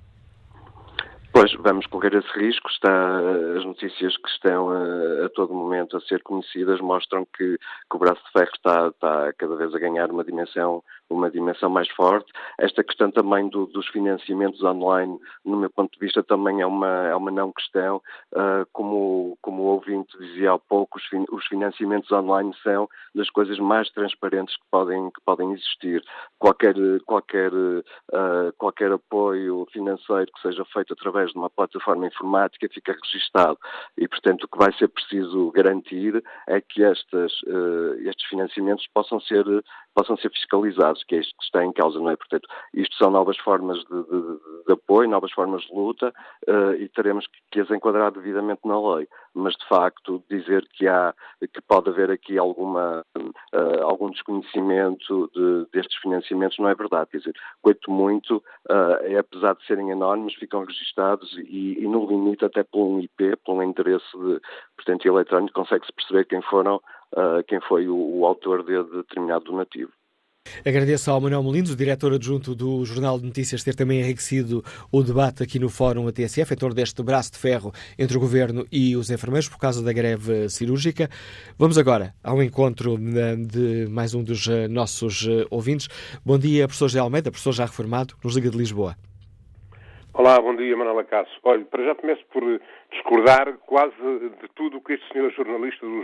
Pois, vamos correr esse risco. Está, as notícias que estão a, a todo momento a ser conhecidas mostram que, que, o braço de ferro está, está cada vez a ganhar uma dimensão uma dimensão mais forte. Esta questão também do, dos financiamentos online, no meu ponto de vista, também é uma, é uma não questão. Uh, como, como o ouvinte dizia há pouco, os, fin, os, financiamentos online são das coisas mais transparentes que podem, que podem existir. Qualquer, qualquer, uh, qualquer apoio financeiro que seja feito através de uma plataforma informática fica registado e, portanto, o que vai ser preciso garantir é que estas, uh, estes financiamentos possam ser, possam ser fiscalizados, que é isto que está em causa, não é? Portanto, isto são novas formas de, de, de apoio, novas formas de luta uh, e teremos que, que as enquadrar devidamente na lei. Mas, de facto, dizer que há, que pode haver aqui alguma, uh, algum desconhecimento de, destes financiamentos não é verdade. Quer dizer, quanto muito, uh, é, apesar de serem anónimos, ficam registados e, e, no limite até por um IP, por um endereço de, portanto, eletrónico, consegue-se perceber quem foram, quem foi o, o autor de determinado donativo. Agradeço ao Manuel Molinos, diretor adjunto do Jornal de Notícias, ter também enriquecido o debate aqui no Fórum ATSF em torno deste braço de ferro entre o Governo e os enfermeiros por causa da greve cirúrgica. Vamos agora ao encontro de mais um dos eh, nossos eh, ouvintes. Bom dia, professor José Almeida, professor já reformado, nos Liga de Lisboa. Olá, bom dia, Manuela Cássio. Olha, para já começo por discordar quase de tudo o que este senhor jornalista do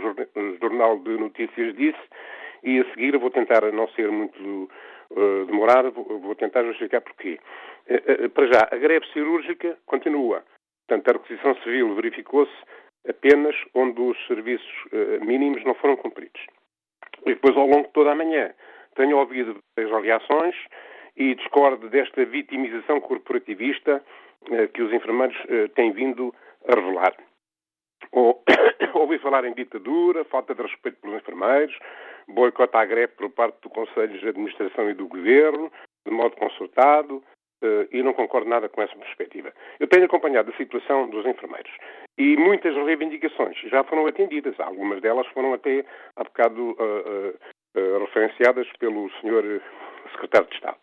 Jornal de Notícias disse e a seguir vou tentar não ser muito uh, demorado, vou tentar justificar porquê. Uh, uh, para já, a greve cirúrgica continua. Portanto, a requisição civil verificou-se apenas onde os serviços mínimos não foram cumpridos. E depois, ao longo de toda a manhã, tenho ouvido as reações e discordo desta vitimização corporativista que os enfermeiros têm vindo a revelar. Ou, ouvi falar em ditadura, falta de respeito pelos enfermeiros, boicote à greve por parte do Conselho de Administração e do Governo, de modo consultado, Uh, e não concordo nada com essa perspectiva. Eu tenho acompanhado a situação dos enfermeiros e muitas reivindicações já foram atendidas. Algumas delas foram até há bocado uh, uh, referenciadas pelo Sr. Secretário de Estado.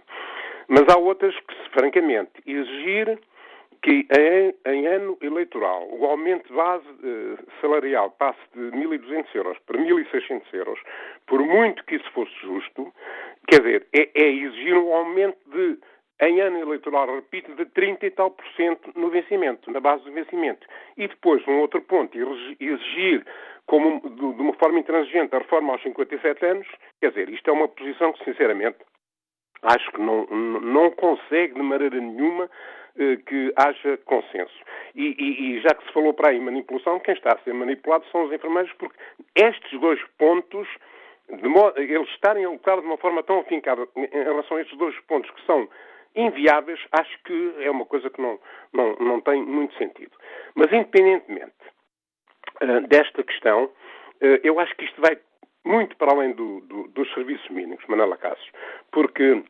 Mas há outras que, francamente, exigir que em, em, ano eleitoral o aumento de base eh, salarial passe de 1.200 euros para 1.600 euros, por muito que isso fosse justo, quer dizer, é, é, exigir um aumento de, em ano eleitoral, repito, de 30 e tal por cento no vencimento, na base do vencimento. E depois, um outro ponto, exigir como, de, uma forma intransigente a reforma aos 57 anos, quer dizer, isto é uma posição que, sinceramente, acho que não, não consegue de maneira nenhuma que haja consenso. E, e, e, já que se falou para aí manipulação, quem está a ser manipulado são os enfermeiros, porque estes dois pontos, modo, eles estarem a lutar de uma forma tão afincada em relação a estes dois pontos que são inviáveis, acho que é uma coisa que não, não, não tem muito sentido. Mas, independentemente uh, desta questão, uh, eu acho que isto vai muito para além do, do, dos serviços mínimos, Manela Cássio, porque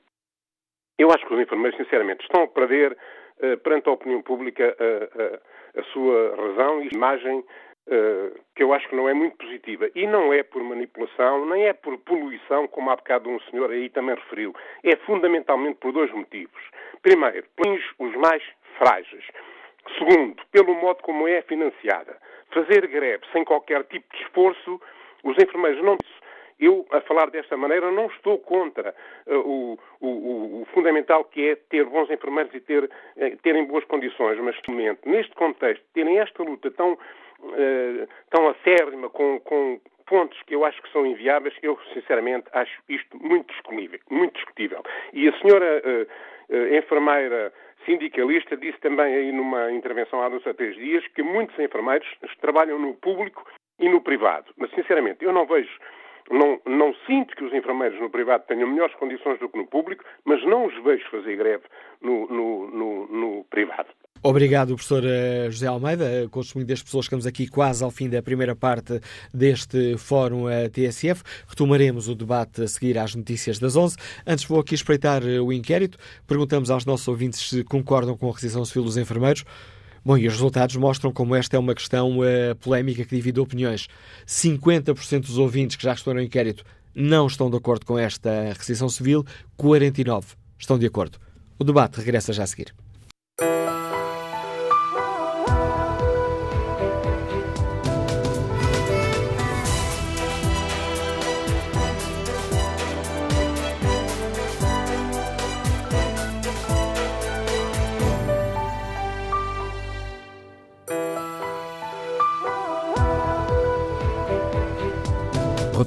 eu acho que os enfermeiros, sinceramente, estão a perder eh, perante a opinião pública a, a, a sua razão e imagem Uh, que eu acho que não é muito positiva. E não é por manipulação, nem é por poluição, como há bocado um senhor aí também referiu. É fundamentalmente por dois motivos. Primeiro, os mais frágeis. Segundo, pelo modo como é financiada. Fazer greve sem qualquer tipo de esforço, os enfermeiros não eu, a falar desta maneira, não estou contra uh, o, o, o, fundamental que é ter bons enfermeiros e ter, uh, terem boas condições, mas neste contexto, terem esta luta tão, uh, tão acérrima com, com pontos que eu acho que são inviáveis, eu sinceramente acho isto muito discutível. Muito discutível. E a senhora enfermeira sindicalista disse também aí numa intervenção há dois a três dias que muitos enfermeiros trabalham no público e no privado. Mas, sinceramente, eu não vejo não, não sinto que os enfermeiros no privado tenham melhores condições do que no público, mas não os vejo fazer greve no, no, no, no privado. Obrigado, professor eh, José Almeida. Eh, com o testemunho das pessoas, estamos aqui quase ao fim da primeira parte deste Fórum eh, TSF. Retomaremos o debate a seguir às notícias das 11. Antes vou aqui espreitar o inquérito. Perguntamos aos nossos ouvintes se concordam com a rescisão civil dos enfermeiros. Bom, e os resultados mostram como esta é uma questão uh, polémica que divide opiniões. 50% dos ouvintes que já estão no inquérito não estão de acordo com esta rescisão civil, 49% estão de acordo. O debate regressa já a seguir.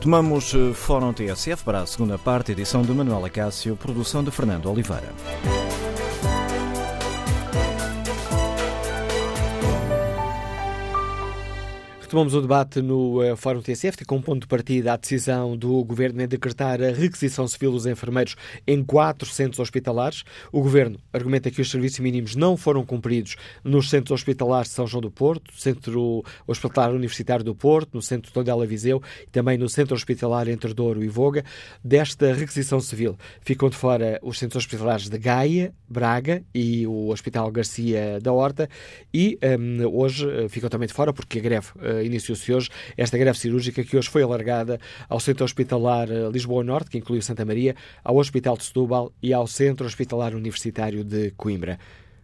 Retomamos eh, Fórum TSF para a segunda parte, edição de Manuela Cássio, produção de Fernando Oliveira. Retomamos o debate no uh, Fórum TSF, com um ponto de partida a decisão do Governo em decretar a requisição civil dos enfermeiros em quatro centros hospitalares. O Governo argumenta que os serviços mínimos não foram cumpridos nos centros hospitalares de São João do Porto, Centro Hospitalar Universitário do Porto, no Centro Tondela Viseu e também no Centro Hospitalar Entre Douro e Voga. Desta requisição civil ficam de fora os centros hospitalares de Gaia, Braga e o Hospital Garcia da Horta e um, hoje uh, ficam também de fora porque a greve uh, iniciou-se hoje esta greve cirúrgica que hoje foi alargada ao Centro Hospitalar eh, Lisboa Norte, que inclui Santa Maria, ao Hospital de Setúbal e ao Centro Hospitalar Universitário de Coimbra.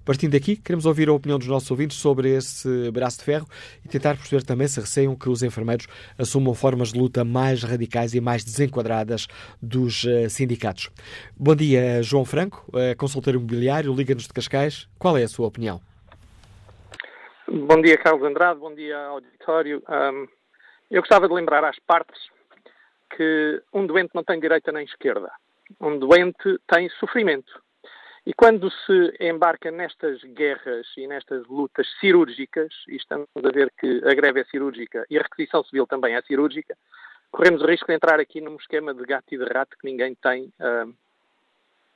Partindo daqui, queremos ouvir a opinião dos nossos ouvintes sobre esse braço de ferro e tentar perceber também se receiam que os enfermeiros assumam formas de luta mais radicais e mais desenquadradas dos uh, sindicatos. Bom dia, João Franco, uh, consultor imobiliário, Liga-nos de Cascais. Qual é a sua opinião? Bom dia, Carlos Andrade, bom dia, auditório. Um, eu gostava de lembrar às partes que um doente não tem direita nem esquerda. Um doente tem sofrimento. E quando se embarca nestas guerras e nestas lutas cirúrgicas, e estamos a ver que a greve é cirúrgica e a requisição civil também é cirúrgica, corremos o risco de entrar aqui num esquema de gato e de rato que ninguém tem,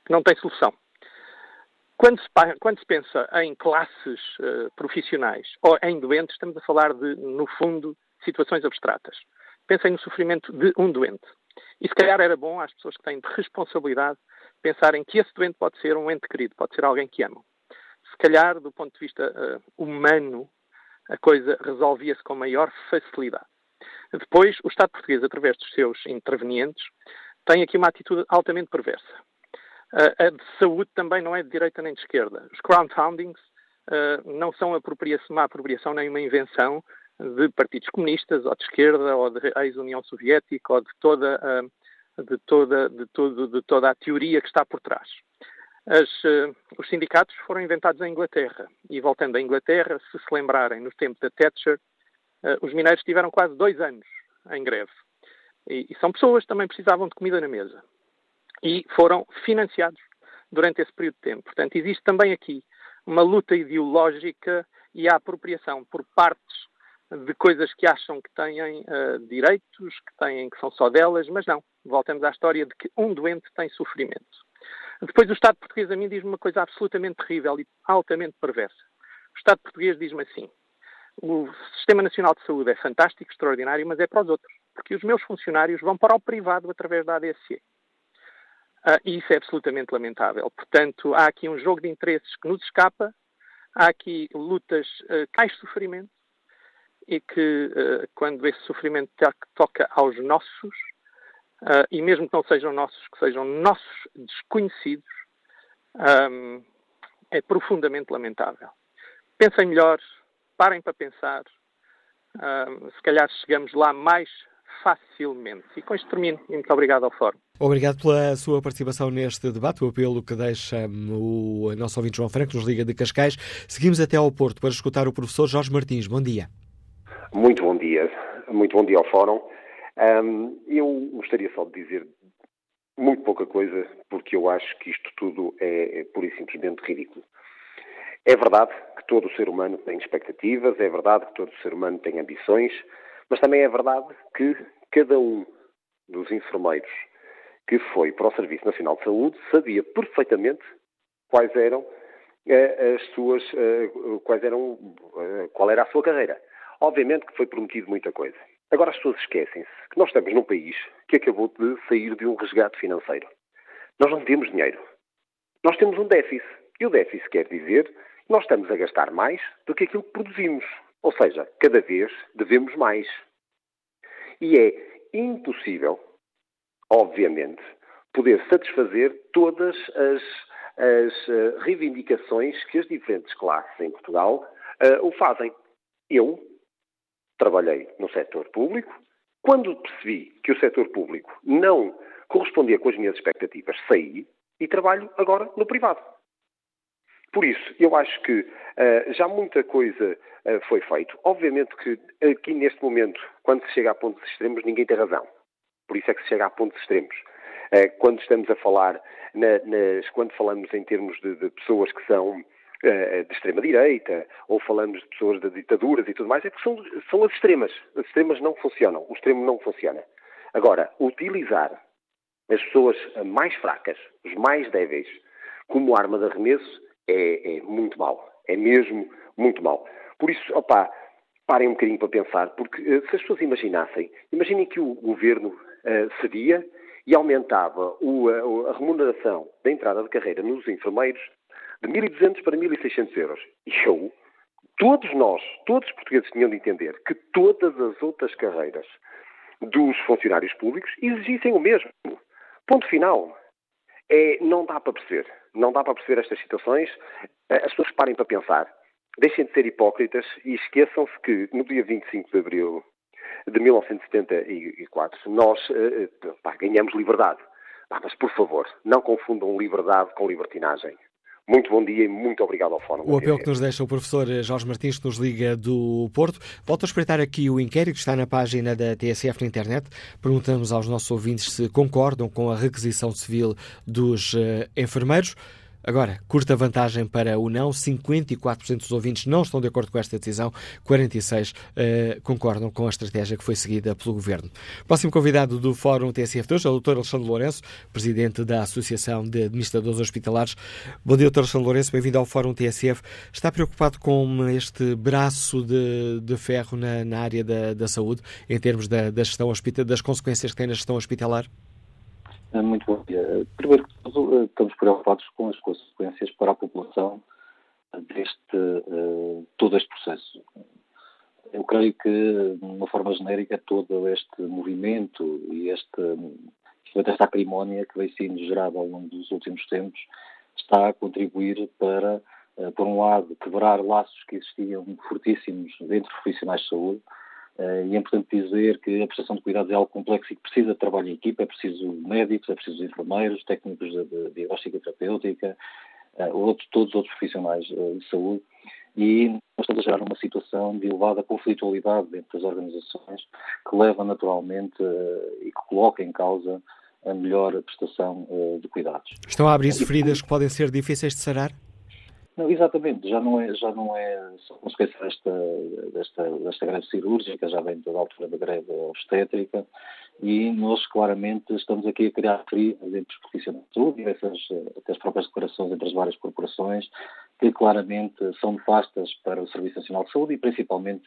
que não tem solução. Quando se, quando se, pensa em classes uh, profissionais ou em doentes, estamos a falar de, no fundo, situações abstratas. Pensem no sofrimento de um doente. E se calhar era bom às pessoas que têm de responsabilidade pensarem que esse doente pode ser um ente querido, pode ser alguém que amam. Se calhar, do ponto de vista uh, humano, a coisa resolvia-se com maior facilidade. Depois, o Estado português, através dos seus intervenientes, tem aqui uma atitude altamente perversa a de saúde também não é de direita nem de esquerda. Os crowdfundings uh, não são uma apropriação nem uma invenção de partidos comunistas ou de esquerda ou de ex-União Soviética ou de toda, uh, de, toda, de, todo, de toda a teoria que está por trás. As, uh, os sindicatos foram inventados em Inglaterra e, voltando à Inglaterra, se se lembrarem, nos tempos da Thatcher, os mineiros tiveram quase dois anos em greve. E, e são pessoas que também precisavam de comida na mesa e foram financiados durante esse período de tempo. Portanto, existe também aqui uma luta ideológica e a apropriação por partes de coisas que acham que têm uh, direitos, que têm que são só delas, mas não. Voltamos à história de que um doente tem sofrimento. Depois o Estado português a mim diz-me uma coisa absolutamente terrível e altamente perversa. O Estado português diz-me assim: o Sistema Nacional de Saúde é fantástico, extraordinário, mas é para os outros, porque os meus funcionários vão para o privado através da ADSE. Uh, e isso é absolutamente lamentável. Portanto, há aqui um jogo de interesses que nos escapa, há aqui lutas uh, que mais sofrimento e que, uh, quando esse sofrimento toca aos nossos, e mesmo que não sejam nossos, que sejam nossos desconhecidos, é profundamente lamentável. Pensem melhor, parem para pensar. Se calhar chegamos lá mais facilmente. E com isto termino. E muito obrigado ao Fórum. Obrigado pela sua participação neste debate, o apelo que deixa o nosso ouvinte João Franco, nos Liga de Cascais. Seguimos até ao Porto para escutar o professor Jorge Martins. Bom dia. Muito bom dia. Muito bom dia ao Fórum. Um, eu gostaria só de dizer muito pouca coisa, porque eu acho que isto tudo é, é pura e simplesmente ridículo. É verdade que todo ser humano tem expectativas, é verdade que todo ser humano tem ambições, mas também é verdade que cada um dos enfermeiros que foi para o Serviço Nacional de Saúde sabia perfeitamente quais eram eh, as suas, eh, quais eram, eh, qual era a sua carreira. Obviamente que foi prometido muita coisa. Agora as pessoas esquecem-se que nós estamos num país que acabou de sair de um resgate financeiro. Nós não temos dinheiro. Nós temos um déficit. E o déficit quer dizer que nós estamos a gastar mais do que aquilo que produzimos. Ou seja, cada vez devemos mais. E é impossível, obviamente, poder satisfazer todas as, as uh, reivindicações que as diferentes classes em Portugal uh, o fazem. Eu trabalhei no setor público. Quando percebi que o setor público não correspondia com as minhas expectativas, saí e trabalho agora no privado. Por isso, eu acho que uh, já muita coisa uh, foi feita. Obviamente que aqui neste momento, quando se chega a pontos extremos, ninguém tem razão. Por isso é que se chega a pontos extremos. Quando estamos a falar, na, nas, quando falamos em termos de, de pessoas que são de extrema-direita, ou falamos de pessoas de ditaduras e tudo mais, é que são, são as extremas. As extremas não funcionam. O extremo não funciona. Agora, utilizar as pessoas mais fracas, os mais débeis, como arma de arremesso, é, é muito mal. É mesmo muito mal. Por isso, opá, parem um bocadinho para pensar, porque uh, se as pessoas imaginassem, imaginem que o governo uh, cedia e aumentava o, uh, a remuneração da entrada de carreira nos enfermeiros de 1.200 para 1.600 euros. E eu, todos nós, todos os portugueses tinham de entender que todas as outras carreiras dos funcionários públicos exigissem o mesmo. Ponto final. É, não dá para perceber. Não dá para perceber estas situações. As pessoas parem para pensar. Deixem de ser hipócritas e esqueçam-se que no dia 25 de abril de 1974 nós uh, pá, ganhamos liberdade. Ah, mas, por favor, não confundam liberdade com libertinagem. Muito bom dia e muito obrigado ao Fórum. O apelo que nos deixa o professor Jorge Martins, que nos liga do Porto. Volto a espreitar aqui o inquérito que está na página da TSF na internet. Perguntamos aos nossos ouvintes se concordam com a requisição civil dos enfermeiros. Agora, curta vantagem para o não, 54% dos ouvintes não estão de acordo com esta decisão, 46% uh, concordam com a estratégia que foi seguida pelo Governo. Próximo convidado do Fórum TSF de hoje é o Dr. Alexandre Lourenço, Presidente da Associação de Administradores Hospitalares. Bom dia, Dr. Alexandre Lourenço, bem-vindo ao Fórum TSF. Está preocupado com este braço de, de ferro na, na área da, da, saúde, em termos da, da gestão das consequências que tem na gestão hospitalar? É muito bom dia. Primeiro que tudo, eh, estamos preocupados com as consequências para a população deste todo este processo. Eu creio que, de uma forma genérica, todo este movimento e este, esta acrimónia que vem sendo gerada ao longo dos últimos tempos está a contribuir para, por um lado, quebrar laços que existiam fortíssimos entre profissionais de saúde, e é importante dizer que a prestação de cuidados é algo complexo e que precisa de trabalho em equipa, é preciso médicos, é preciso enfermeiros, técnicos de, diagnóstica terapêutica, uh, outros, todos os outros profissionais uh, de saúde. E nós estamos a gerar uma situação de elevada conflitualidade entre as organizações que leva naturalmente e que coloca em causa a melhor prestação de cuidados. Estão a abrir-se feridas que podem ser difíceis de sarar? Não, exatamente, já não é, já não é só consequência desta, desta, desta greve cirúrgica, já vem toda a altura da greve obstétrica e nós claramente estamos aqui a criar feridas entre os profissionais de saúde essas, até as próprias declarações entre as várias corporações que claramente são nefastas para o Serviço Nacional de Saúde e principalmente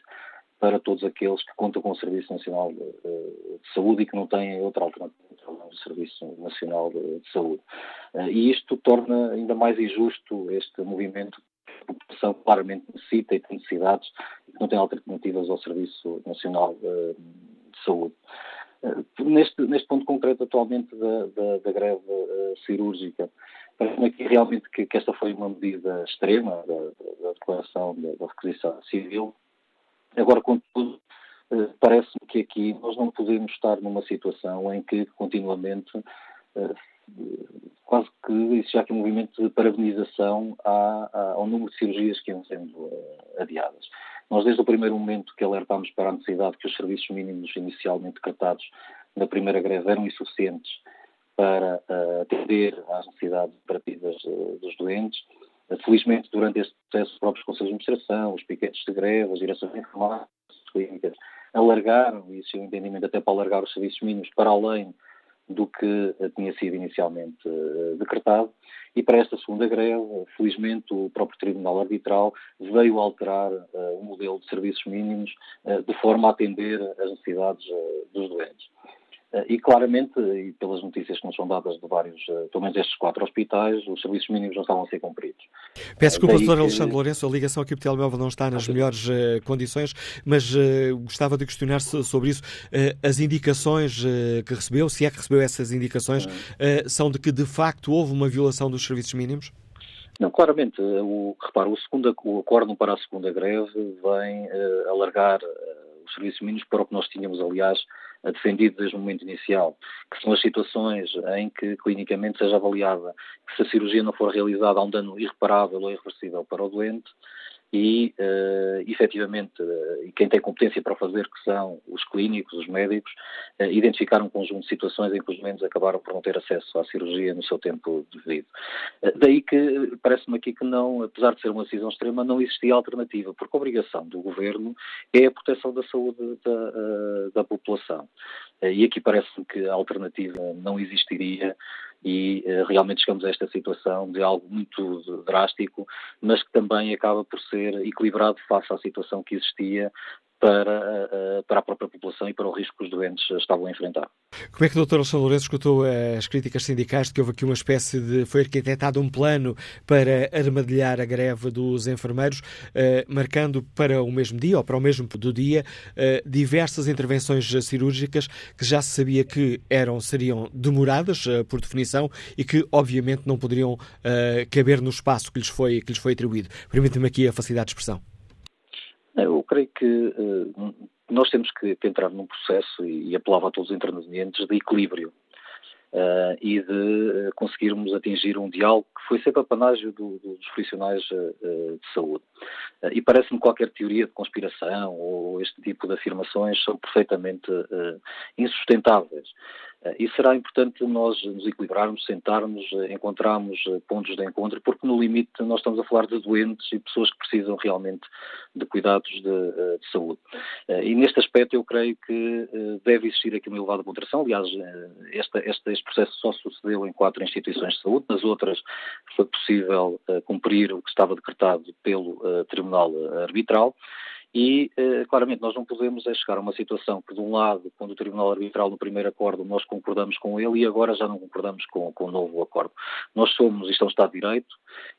para todos aqueles que contam com o Serviço Nacional de, de Saúde e que não têm outra alternativa do Serviço Nacional de, de Saúde. Uh, e isto torna ainda mais injusto este movimento que a população claramente necessita e tem necessidades e que não tem alternativas ao Serviço Nacional de, de Saúde. Neste, neste ponto concreto, atualmente, da, da, da greve cirúrgica, parece-me aqui realmente que, que, esta foi uma medida extrema da, da declaração da, da requisição civil, Agora, contudo, eh, parece-me que aqui nós não podemos estar numa situação em que continuamente eh, quase que isso já que um movimento de parabenização ao número de cirurgias que iam sendo eh, adiadas. Nós, desde o primeiro momento que alertámos para a necessidade que os serviços mínimos inicialmente decretados na primeira greve eram insuficientes para atender às necessidades operativas dos doentes, Felizmente, durante este processo, os próprios conselhos de administração, os piquetes de greve, as direções as clínicas, alargaram, e isso é um entendimento até para alargar os serviços mínimos para além do que tinha sido inicialmente uh, decretado. E para esta segunda greve, felizmente, o próprio Tribunal Arbitral veio alterar uh, o modelo de serviços mínimos uh, de forma a atender às necessidades dos doentes. Eh, e claramente, e pelas notícias que nos são dadas de vários, eh, pelo menos estes quatro hospitais, os serviços mínimos não estavam a ser cumpridos. Peço desculpa, Dr. Alexandre Lourenço, a ligação aqui para o telemóvel não está nas melhores uh, condições, mas uh, gostava de questionar sobre isso. Uh, as indicações que recebeu, se é que recebeu essas indicações, são de que de facto houve uma violação dos serviços mínimos? Não, claramente. O, repara, o, segundo, o acordo para a segunda greve vem alargar os serviços mínimos para o que nós tínhamos, aliás, defendido desde o momento inicial, que são as situações em que clinicamente seja avaliada que se a cirurgia não for realizada há um dano irreparável ou irreversível para o doente e, uh, efetivamente, uh, quem tem competência para fazer, que são os clínicos, os médicos, uh, identificaram um conjunto de situações em que os doentes acabaram por não ter acesso à cirurgia no seu tempo devido. Uh, daí que parece-me aqui que não, apesar de ser uma decisão extrema, não existia alternativa, porque a obrigação do Governo é a proteção da saúde da, da população. e aqui parece-me que a alternativa não existiria e uh, realmente chegamos a esta situação de algo muito drástico, mas que também acaba por ser equilibrado face à situação que existia para, eh, para a própria população e para o risco que os doentes estavam a enfrentar. Como é que o Dr. Alexandre Lourenço escutou eh, as críticas sindicais de que houve aqui uma espécie de. foi arquitetado um plano para armadilhar a greve dos enfermeiros, eh, marcando para o mesmo dia ou para o mesmo do dia diversas intervenções cirúrgicas que já se sabia que eram, seriam demoradas por definição e que, obviamente, não poderiam caber no espaço que lhes foi, que lhes foi atribuído. Permita-me aqui a facilidade de expressão. Eu creio que uh, nós temos que, entrar num processo, e, apelava a todos os intervenientes, de equilíbrio uh, e de uh, conseguirmos atingir um diálogo que foi sempre a panágio do, do, dos profissionais de saúde. e parece-me qualquer teoria de conspiração ou este tipo de afirmações são perfeitamente insustentáveis. Eh, e será importante nós nos equilibrarmos, sentarmos, eh, encontrarmos eh, pontos de encontro, porque no limite nós estamos a falar de doentes e pessoas que precisam realmente de cuidados de, de saúde. E neste aspecto eu creio que deve existir aqui uma elevada ponderação. Aliás, este, este processo só sucedeu em quatro instituições de saúde, nas outras foi possível cumprir o que estava decretado pelo Tribunal Arbitral. E, eh, claramente, nós não podemos é chegar a uma situação que, de um lado, quando o Tribunal Arbitral, no primeiro acordo, nós concordamos com ele e agora já não concordamos com, com o novo acordo. Nós somos, isto é um Estado de Direito,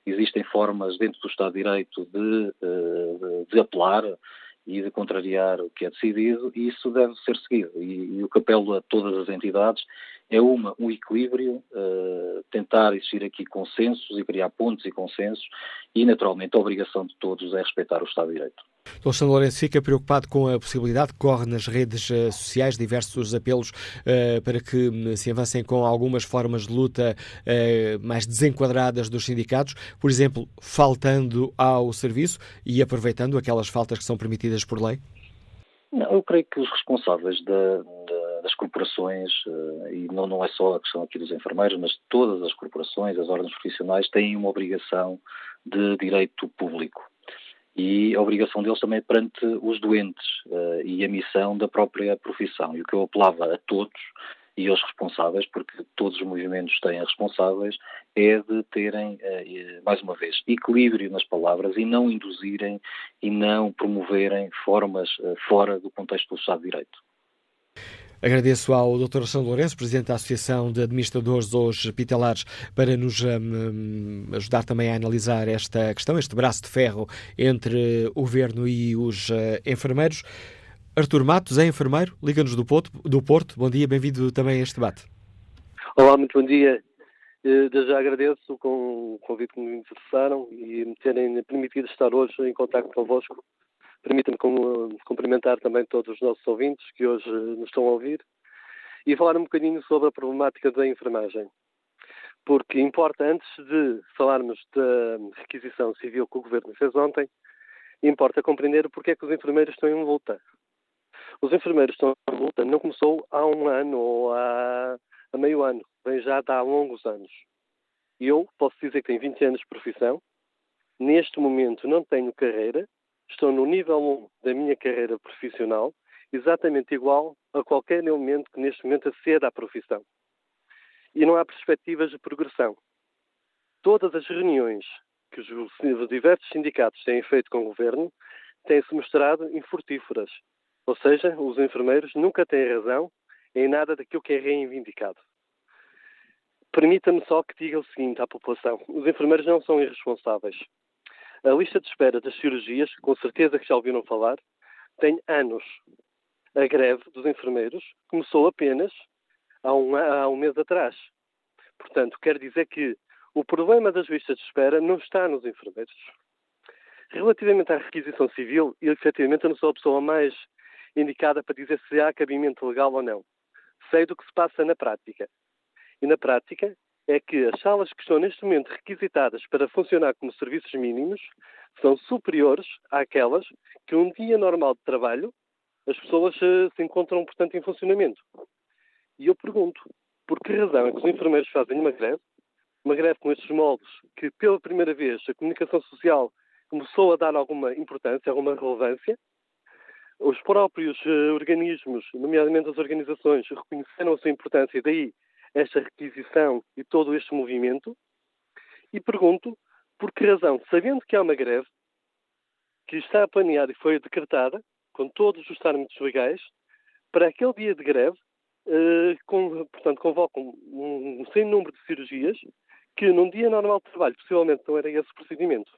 existem formas dentro do Estado de Direito de, eh, de, de apelar e de contrariar o que é decidido, e isso deve ser seguido. E, e o que apelo a todas as entidades é uma, um equilíbrio, uh, tentar existir aqui consensos e criar pontos e consensos, e naturalmente a obrigação de todos é respeitar o Estado de Direito. O Alexandre Lourenço fica preocupado com a possibilidade, corre nas redes uh, sociais diversos apelos uh, para que um, se avancem com algumas formas de luta uh, mais desenquadradas dos sindicatos, por exemplo, faltando ao serviço e aproveitando aquelas faltas que são permitidas por lei? Não, eu creio que os responsáveis da, da, das corporações, e não, não é só a questão aqui dos enfermeiros, mas todas as corporações, as ordens profissionais, têm uma obrigação de direito público e a obrigação deles também é perante os doentes uh, e a missão da própria profissão. E o que eu apelava a todos e aos responsáveis, porque todos os movimentos têm responsáveis, é de terem, uh, mais uma vez, equilíbrio nas palavras e não induzirem e não promoverem formas uh, fora do contexto do Estado de Direito. Agradeço ao Dr. São Lourenço, Presidente da Associação de Administradores Hospitalares, para nos um, ajudar também a analisar esta questão, este braço de ferro entre o Governo e os uh, enfermeiros. Artur Matos é enfermeiro, liga-nos do Porto, do Porto. Bom dia, bem-vindo também a este debate. Olá, muito bom dia. Eh, desde já agradeço com o convite que me interessaram e me terem permitido estar hoje em contato convosco Permita-me cumprimentar também todos os nossos ouvintes que hoje nos estão a ouvir e falar um bocadinho sobre a problemática da enfermagem. Porque importa, antes de falarmos da requisição civil que o Governo fez ontem, importa compreender porque é que os enfermeiros estão em luta. Os enfermeiros estão em luta não começou há um ano ou há, há meio ano, vem já há longos anos. Eu posso dizer que tenho 20 anos de profissão, neste momento não tenho carreira, estou no nível 1 da minha carreira profissional, exatamente igual a qualquer elemento que neste momento aceda à profissão. E não há perspectivas de progressão. Todas as reuniões que os diversos sindicatos têm feito com o governo têm-se mostrado infrutíferas. Ou seja, os enfermeiros nunca têm razão em nada daquilo que é reivindicado. Permita-me só que diga o seguinte à população: os enfermeiros não são irresponsáveis. A lista de espera das cirurgias, com certeza que já ouviram falar, tem anos. A greve dos enfermeiros começou apenas há um, há um mês atrás. Portanto, quer dizer que o problema das listas de espera não está nos enfermeiros. Relativamente à requisição civil, eu efetivamente não sou a pessoa mais indicada para dizer se há cabimento legal ou não. Sei do que se passa na prática. E na prática, é que as salas que estão neste momento requisitadas para funcionar como serviços mínimos são superiores àquelas que um dia normal de trabalho as pessoas uh, se encontram, portanto, em funcionamento. E eu pergunto, por que razão é que os enfermeiros fazem uma greve, uma greve com estes moldes, que pela primeira vez a comunicação social começou a dar alguma importância, alguma relevância, os próprios uh, organismos, nomeadamente as organizações, reconheceram a sua importância e daí esta requisição e todo este movimento. E pergunto por que razão, sabendo que há uma greve que está planeada e foi decretada, com todos os trâmites legais, para aquele dia de greve, uh, com, portanto, convocam um, um sem número de cirurgias que num dia normal de trabalho possivelmente não era esse o procedimento.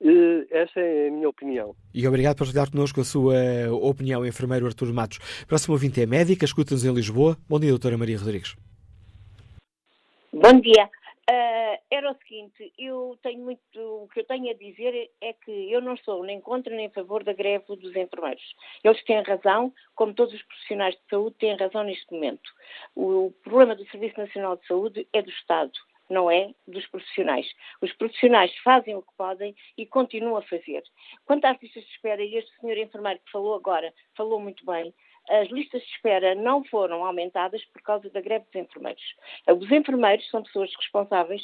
Uh, esta é a minha opinião. E obrigado por partilhar connosco a sua opinião, enfermeiro Artur Matos. Próximo ouvinte é médica, escuta-nos em Lisboa. Bom dia, doutora Maria Rodrigues. Bom dia. Uh, era o seguinte, eu tenho muito, o que eu tenho a dizer é que eu não sou nem contra nem a favor da greve dos enfermeiros. Eles têm razão, como todos os profissionais de saúde têm razão neste momento. O problema do Serviço Nacional de Saúde é do Estado, não é dos profissionais. Os profissionais fazem o que podem e continuam a fazer. Quanto às listas de espera, e este senhor enfermeiro que falou agora, falou muito bem, as listas de espera não foram aumentadas por causa da greve dos enfermeiros. Os enfermeiros são pessoas responsáveis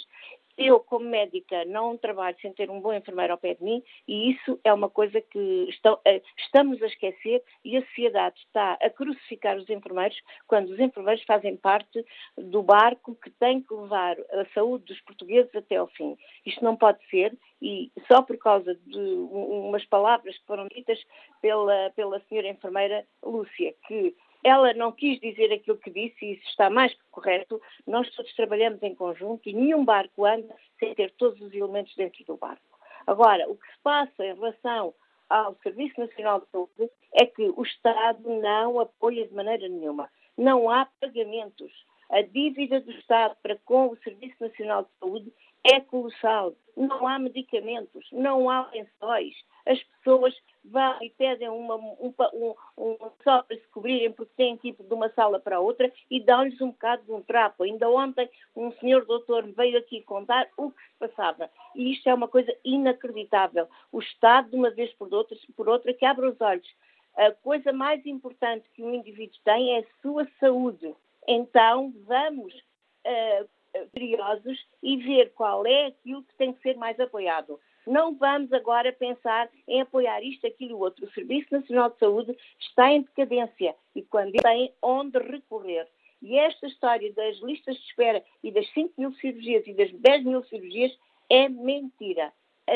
eu, como médica, não trabalho sem ter um bom enfermeiro ao pé de mim e isso é uma coisa que eh, estamos a esquecer e a sociedade está a crucificar os enfermeiros quando os enfermeiros fazem parte do barco que tem que levar a saúde dos portugueses até ao fim. Isto não pode ser e só por causa de umas palavras que foram ditas pela, pela senhora enfermeira Lúcia, que ela não quis dizer aquilo que disse e isso está mais que correto. Nós todos trabalhamos em conjunto e nenhum barco anda sem ter todos os elementos dentro do barco. Agora, o que se passa em relação ao Serviço Nacional de Saúde é que o Estado não apoia de maneira nenhuma. Não há pagamentos. A dívida do Estado para com o Serviço Nacional de Saúde é colossal. Não há medicamentos, não há lençóis. As pessoas vão e pedem uma, um, um, um, só para se cobrirem porque têm tipo de uma sala para outra e dão-lhes um bocado de um trapo. Ainda ontem um senhor doutor veio aqui contar o que se passava. E isto é uma coisa inacreditável. O Estado, de uma vez por outra, por outra que abre os olhos. A coisa mais importante que um indivíduo tem é a sua saúde. Então, vamos uh, curiosos e ver qual é aquilo que tem que ser mais apoiado. Não vamos agora pensar em apoiar isto, aquilo e o outro. O Serviço Nacional de Saúde está em decadência e quando tem onde recorrer. E esta história das listas de espera e das 5 mil cirurgias e das 10 mil cirurgias é mentira.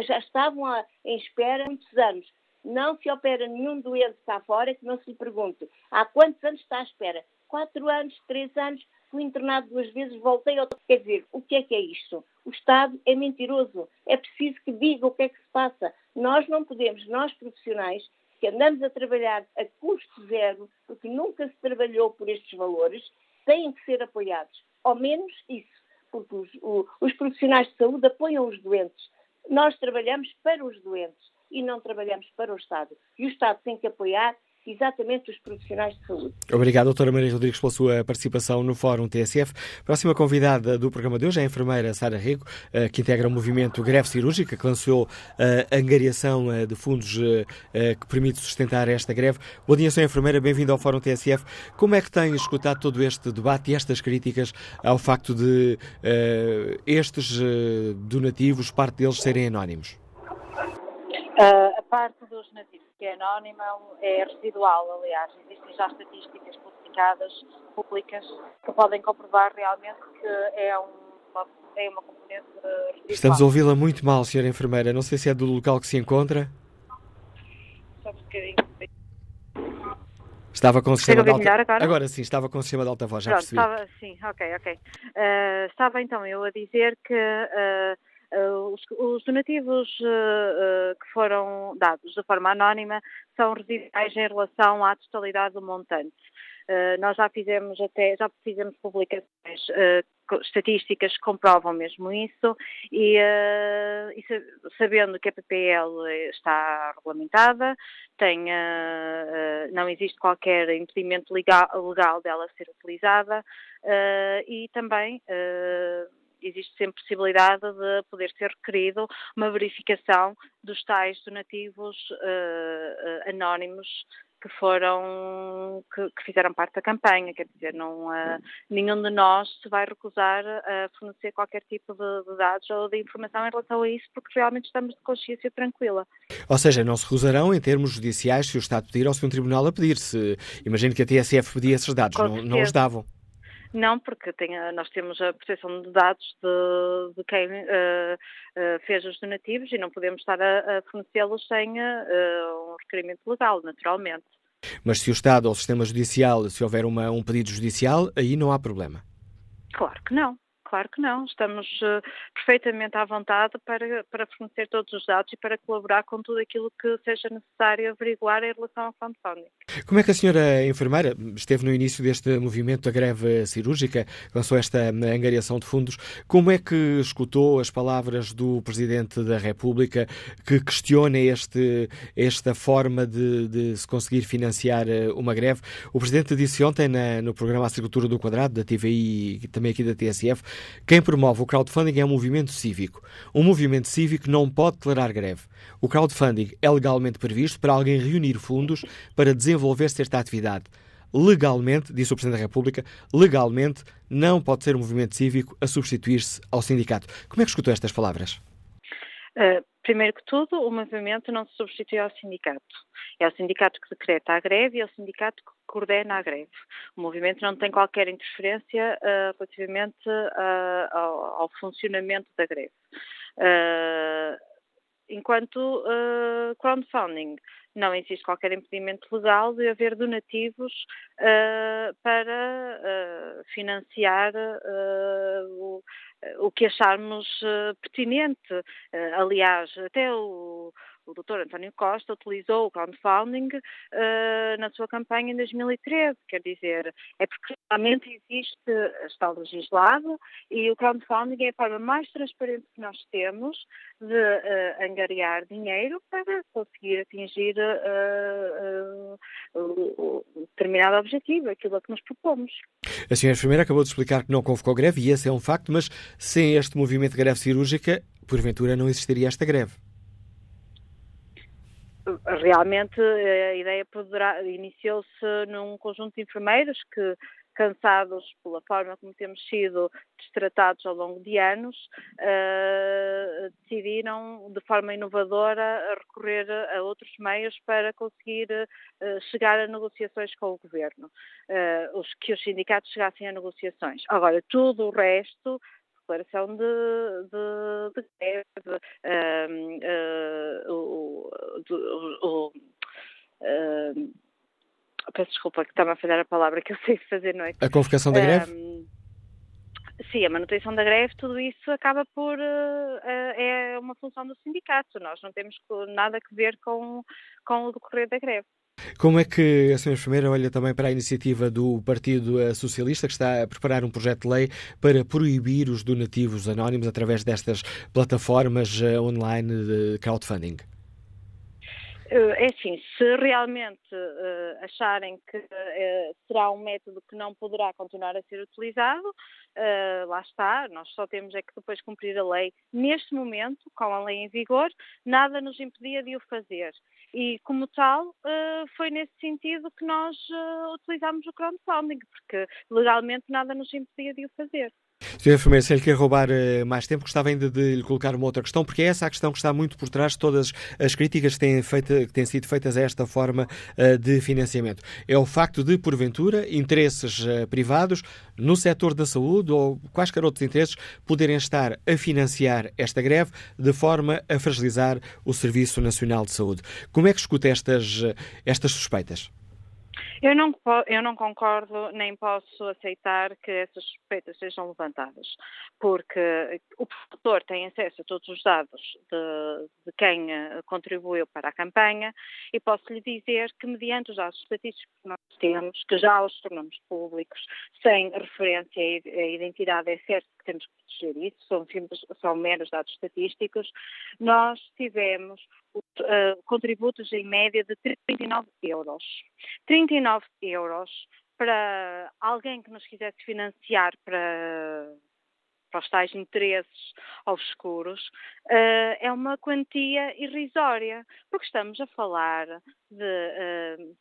Já estavam em espera há muitos anos. Não se opera nenhum doente cá fora que não se lhe pergunte há quantos anos está à espera? Quatro anos, três anos, fui internado duas vezes, voltei ao. Quer dizer, o que é que é isto? O Estado é mentiroso. É preciso que diga o que é que se passa. Nós não podemos, nós profissionais, que andamos a trabalhar a custo zero, porque nunca se trabalhou por estes valores, têm que ser apoiados. Ao menos isso, porque os, o, os profissionais de saúde apoiam os doentes. Nós trabalhamos para os doentes e não trabalhamos para o Estado. E o Estado tem que apoiar exatamente os profissionais de saúde. Obrigado, doutora Maria Rodrigues, pela sua participação no Fórum TSF. Próxima convidada do programa de hoje é a enfermeira Sara Rico, eh, que integra o movimento Greve Cirúrgica, que lançou eh, a angariação eh, de fundos que permite sustentar esta greve. Bom dia, senhora enfermeira, bem-vindo ao Fórum TSF. Como é que tem escutado todo este debate e estas críticas ao facto de estes donativos, parte deles, serem anónimos? Uh, a parte dos nativos que é anónima é residual, aliás. Existem já estatísticas publicadas, públicas, que podem comprovar realmente que é uma, é uma componente residual. Estamos a ouvi-la muito mal, senhora enfermeira. Não sei se é do local que se encontra. Só um bocadinho. Estava com o sistema de alta... agora? agora sim, estava com o sistema de alta voz, já Pronto, percebi. Estava, sim, ok, ok. Uh, estava então eu a dizer que Uh, os, os, donativos uh, uh, que foram dados de forma anónima são residuais em relação à totalidade do montante. nós já fizemos até, já fizemos publicações estatísticas que comprovam mesmo isso e, e, sabendo que a PPL está regulamentada, tem, não existe qualquer impedimento legal, legal dela ser utilizada e também existe sempre possibilidade de poder ser requerido uma verificação dos tais donativos uh, anónimos que foram que, que, fizeram parte da campanha, quer dizer, não uh, nenhum de nós se vai recusar a fornecer qualquer tipo de, de, dados ou de informação em relação a isso, porque realmente estamos de consciência tranquila. Ou seja, não se recusarão em termos judiciais se o Estado pedir ou se um tribunal a pedir. Se imagino que a TSF pedia esses dados, não, não os davam. Não, porque tem, nós temos a proteção de dados de, de quem uh, uh, fez os donativos e não podemos estar a, a fornecê-los sem uh, um requerimento legal, naturalmente. Mas se o Estado ou o sistema judicial, se houver uma, um pedido judicial, aí não há problema? Claro que não. Claro que não, estamos uh, perfeitamente à vontade para, para fornecer todos os dados e para colaborar com tudo aquilo que seja necessário averiguar em relação ao crowdfunding. Como é que a senhora enfermeira esteve no início deste movimento da greve cirúrgica, lançou esta angariação de fundos, como é que escutou as palavras do Presidente da República que questiona este, esta forma de, de se conseguir financiar eh, uma greve? O Presidente disse ontem na, no programa Agricultura do Quadrado, da TVI e também aqui da TSF, quem promove o crowdfunding é um movimento cívico. Um movimento cívico não pode tolerar greve. O crowdfunding é legalmente previsto para alguém reunir fundos para desenvolver certa atividade. Legalmente, disse o Presidente da República, legalmente não pode ser um movimento cívico a substituir-se ao sindicato. Como é que escutou estas palavras? Uh, primeiro que tudo, o movimento não se substitui ao sindicato. É o sindicato que decreta a greve e é o sindicato que coordena a greve. O movimento não tem qualquer interferência uh, relativamente uh, ao, ao, funcionamento da greve. enquanto crowdfunding, não existe qualquer impedimento legal de haver donativos para financiar o o que acharmos uh, pertinente. Uh, aliás, até o, o Dr. António Costa utilizou o crowdfunding uh, na sua campanha em 2013, quer dizer, é porque realmente existe, está legislado e o crowdfunding é a forma mais transparente que nós temos de uh, angariar dinheiro para conseguir atingir uh, uh, determinado objetivo, aquilo a que nos propomos. A senhora enfermeira acabou de explicar que não convocou greve e esse é um facto, mas sem este movimento de greve cirúrgica, porventura não existiria esta greve realmente a ideia iniciou-se num conjunto de enfermeiros que cansados pela forma como temos sido destratados ao longo de anos, uh, decidiram de forma inovadora recorrer a outros meios para conseguir uh, chegar a negociações com o governo, os, que os sindicatos chegassem a negociações. Agora, tudo o resto declaração de, de, de greve, um, uh, o, o, uh, peço desculpa que estava a falhar a palavra que eu sei fazer, não é? A convocação da greve? Um, sim, a manutenção da greve, tudo isso acaba por. Uh, é uma função do sindicato. Nós não temos nada a ver com, com o decorrer da greve. Como é que a senhora enfermeira olha também para a iniciativa do Partido Socialista, que está a preparar um projeto de lei para proibir os donativos anónimos através destas plataformas eh, online de crowdfunding? Eh, é assim, se realmente uh, acharem que uh, será um método que não poderá continuar a ser utilizado, uh, lá está, nós só temos é que depois cumprir a lei. Neste momento, com a lei em vigor, nada nos impedia de o fazer. E, como tal, foi nesse sentido que nós utilizámos o crowdfunding, porque legalmente nada nos impedia de o fazer. Sr. Enfermeiro, se ele quer roubar uh, mais tempo, gostava ainda de lhe colocar uma outra questão, porque é essa a questão que está muito por trás de todas as críticas que têm, feita, que têm sido feitas a esta forma uh, de financiamento. É o facto de, porventura, interesses uh, privados no setor da saúde ou quaisquer outros interesses poderem estar a financiar esta greve de forma a fragilizar o Serviço Nacional de Saúde. Como é que escuta estas, estas suspeitas? Eu não, eu não concordo nem posso aceitar que essas suspeitas sejam levantadas, porque o produtor tem acesso a todos os dados de, de quem eh, contribuiu para a campanha e posso lhe dizer que, mediante os dados estatísticos que nós temos, que já os tornamos públicos, sem referência à identidade, é certo temos que proteger isso, são, são meros dados estatísticos, nós tivemos uh, contributos em média de 39 euros. 39 euros para alguém que nos quisesse financiar para para os tais interesses obscuros, uh, é uma quantia irrisória, porque estamos a falar de. Uh,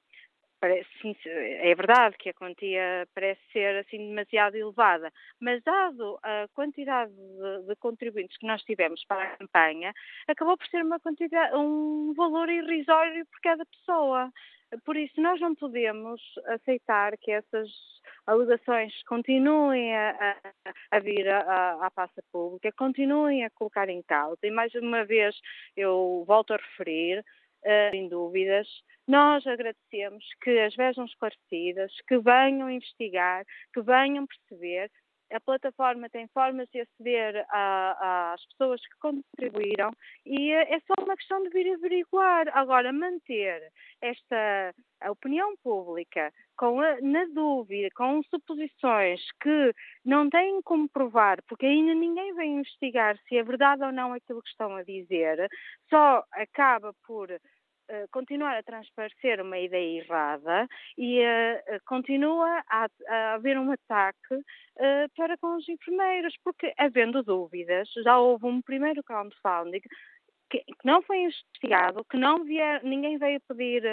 sim, é verdade que a quantia parece ser assim demasiado elevada, mas dado a quantidade de, de, contribuintes que nós tivemos para a campanha, acabou por ser uma quantidade, um valor irrisório por cada pessoa. Por isso, nós não podemos aceitar que essas alegações continuem a, a, a vir à, passa pública, continuem a colocar em causa. E mais uma vez, eu volto a referir, sem dúvidas, nós agradecemos que as vejam esclarecidas, que venham investigar, que venham perceber a plataforma tem formas de aceder às pessoas que contribuíram e é só uma questão de vir averiguar. Agora, manter esta a opinião pública com a, na dúvida, com suposições que não têm como provar, porque ainda ninguém vem investigar se é verdade ou não aquilo que estão a dizer, só acaba por eh, continuar a transparecer uma ideia errada e uh, continua a, a, haver um ataque uh, para com os enfermeiros, porque havendo dúvidas, já houve um primeiro crowdfunding que, que não foi investigado, que não vier, ninguém veio pedir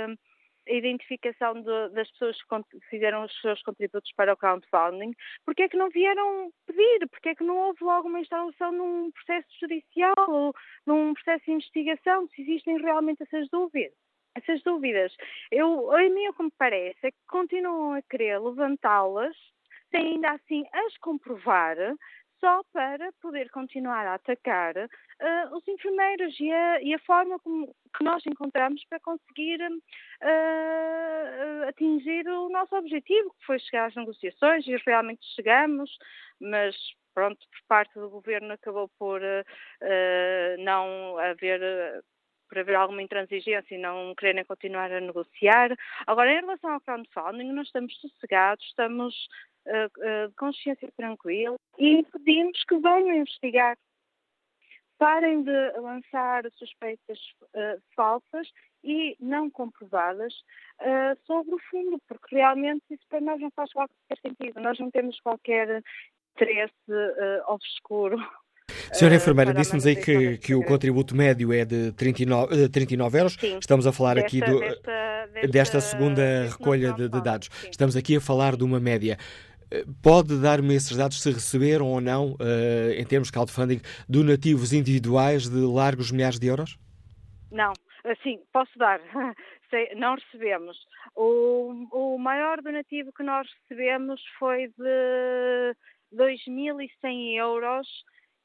a identificação de, das pessoas que fizeram os seus contributos para o crowdfunding, porque é que não vieram pedir? Porque é que não houve logo uma instalação num processo judicial ou num processo de investigação, se existem realmente essas dúvidas? Essas dúvidas, eu, a mim o que me parece é que continuam a querer levantá-las sem ainda assim as comprovar, só para poder continuar a atacar uh, os enfermeiros e a, e a forma como, que nós encontramos para conseguir uh, atingir o nosso objetivo, que foi chegar às negociações, e realmente chegamos, mas pronto, por parte do governo acabou por uh, não haver por haver alguma intransigência e não quererem continuar a negociar. Agora, em relação ao crowdfunding, nós estamos sossegados, estamos uh, uh, consciência tranquila e pedimos que venham investigar. Parem de lançar suspeitas uh, falsas e não comprovadas sobre o fundo, porque realmente isso para nós não faz qualquer sentido. Nós não temos qualquer interesse obscuro Senhora uh, enfermeira, disse-nos aí que, que o contributo médio é de 39, 39 euros. Sim, Estamos a falar desta, aqui do, desta, desta, desta segunda recolha de, de dados. Estamos aqui a falar de uma média. Eh, pode dar-me esses dados se receberam ou não, uh, em termos de crowdfunding, donativos individuais de largos milhares de euros? Não, sim, posso dar. não recebemos. O, o maior donativo que nós recebemos foi de 2.100 euros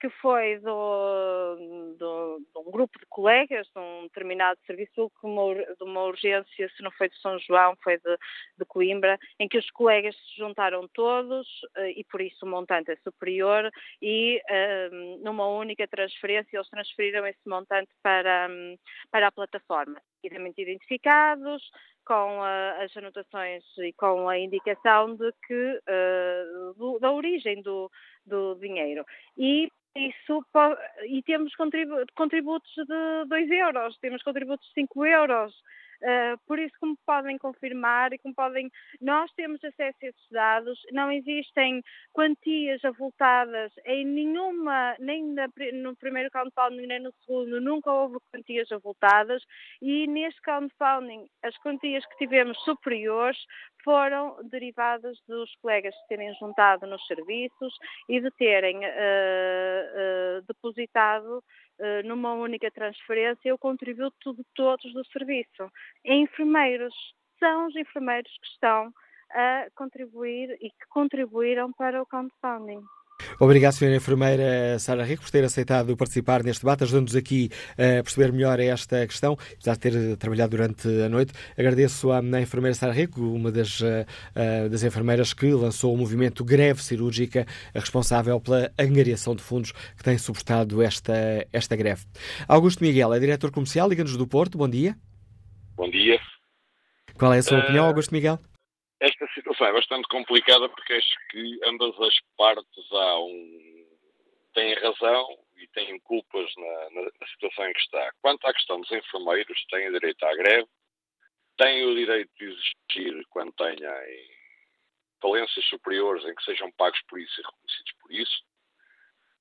que foi do, do, de um grupo de colegas de um determinado serviço de uma urgência, se não foi de São João, foi de, de Coimbra, em que os colegas se juntaram todos eh, e por isso o montante é superior e um, numa única transferência eles transferiram esse montante para, para a plataforma. Devidamente identificados, com uh, as anotações e com a indicação de que uh, do, da origem do, do dinheiro. E isso e temos contributos de 2 euros, temos contributos de 5 euros. Uh, por isso, como podem confirmar e como podem, nós temos acesso a esses dados, não existem quantias avultadas em nenhuma, nem no primeiro crowdfunding nem no segundo, nunca houve quantias avultadas e neste crowdfunding as quantias que tivemos superiores foram derivadas dos colegas terem juntado nos serviços e de terem uh, uh, depositado numa única transferência o contributo de todos do serviço. Enfermeiros, são os enfermeiros que estão a contribuir e que contribuíram para o crowdfunding. Obrigado, Sra. Enfermeira Sara Rico, por ter aceitado participar neste debate, ajudando-nos aqui a perceber melhor esta questão, apesar de ter trabalhado durante a noite. Agradeço à enfermeira Sara Rico, uma das, eh, eh, das enfermeiras que lançou o movimento Greve Cirúrgica, responsável pela angariação de fundos que tem suportado esta, esta greve. Augusto Miguel é diretor comercial, Liga-nos do Porto. Bom dia. Bom dia. Qual é a sua uh... opinião, Augusto Miguel? É bastante complicada porque acho que ambas as partes há um, têm razão e têm culpas na, na, situação em que está. Quanto à questão dos enfermeiros, têm o direito à greve, têm o direito de existir quando tenham falências superiores em que sejam pagos por isso e reconhecidos por isso.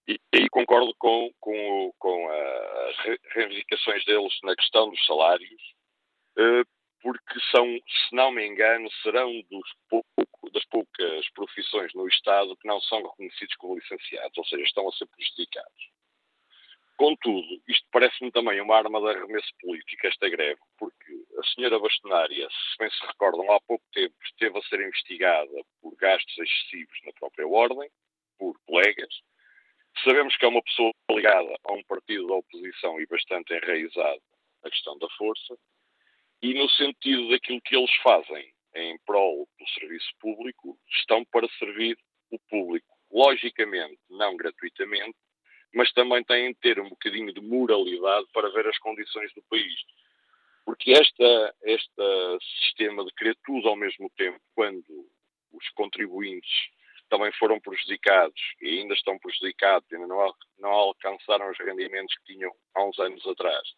E aí concordo com, com, com as reivindicações deles na questão dos salários, eh, porque são, se não me engano, serão pouco, das poucas profissões no Estado que não são reconhecidos como licenciados, ou seja, estão a ser prejudicados. Contudo, isto parece-me também uma arma de arremesso político, esta greve, porque a senhora bastonária, se bem se recordam, há pouco tempo esteve a ser investigada por gastos excessivos na própria ordem, por colegas. Sabemos que é uma pessoa ligada a um partido da oposição e bastante enraizado na questão da força, e no sentido daquilo que eles fazem em prol do serviço público, estão para servir o público. Logicamente, não gratuitamente, mas também têm de ter um bocadinho de moralidade para ver as condições do país. Porque esta, este sistema de querer tudo ao mesmo tempo, quando os contribuintes também foram prejudicados e ainda estão prejudicados, ainda não, não alcançaram os rendimentos que tinham há uns anos atrás.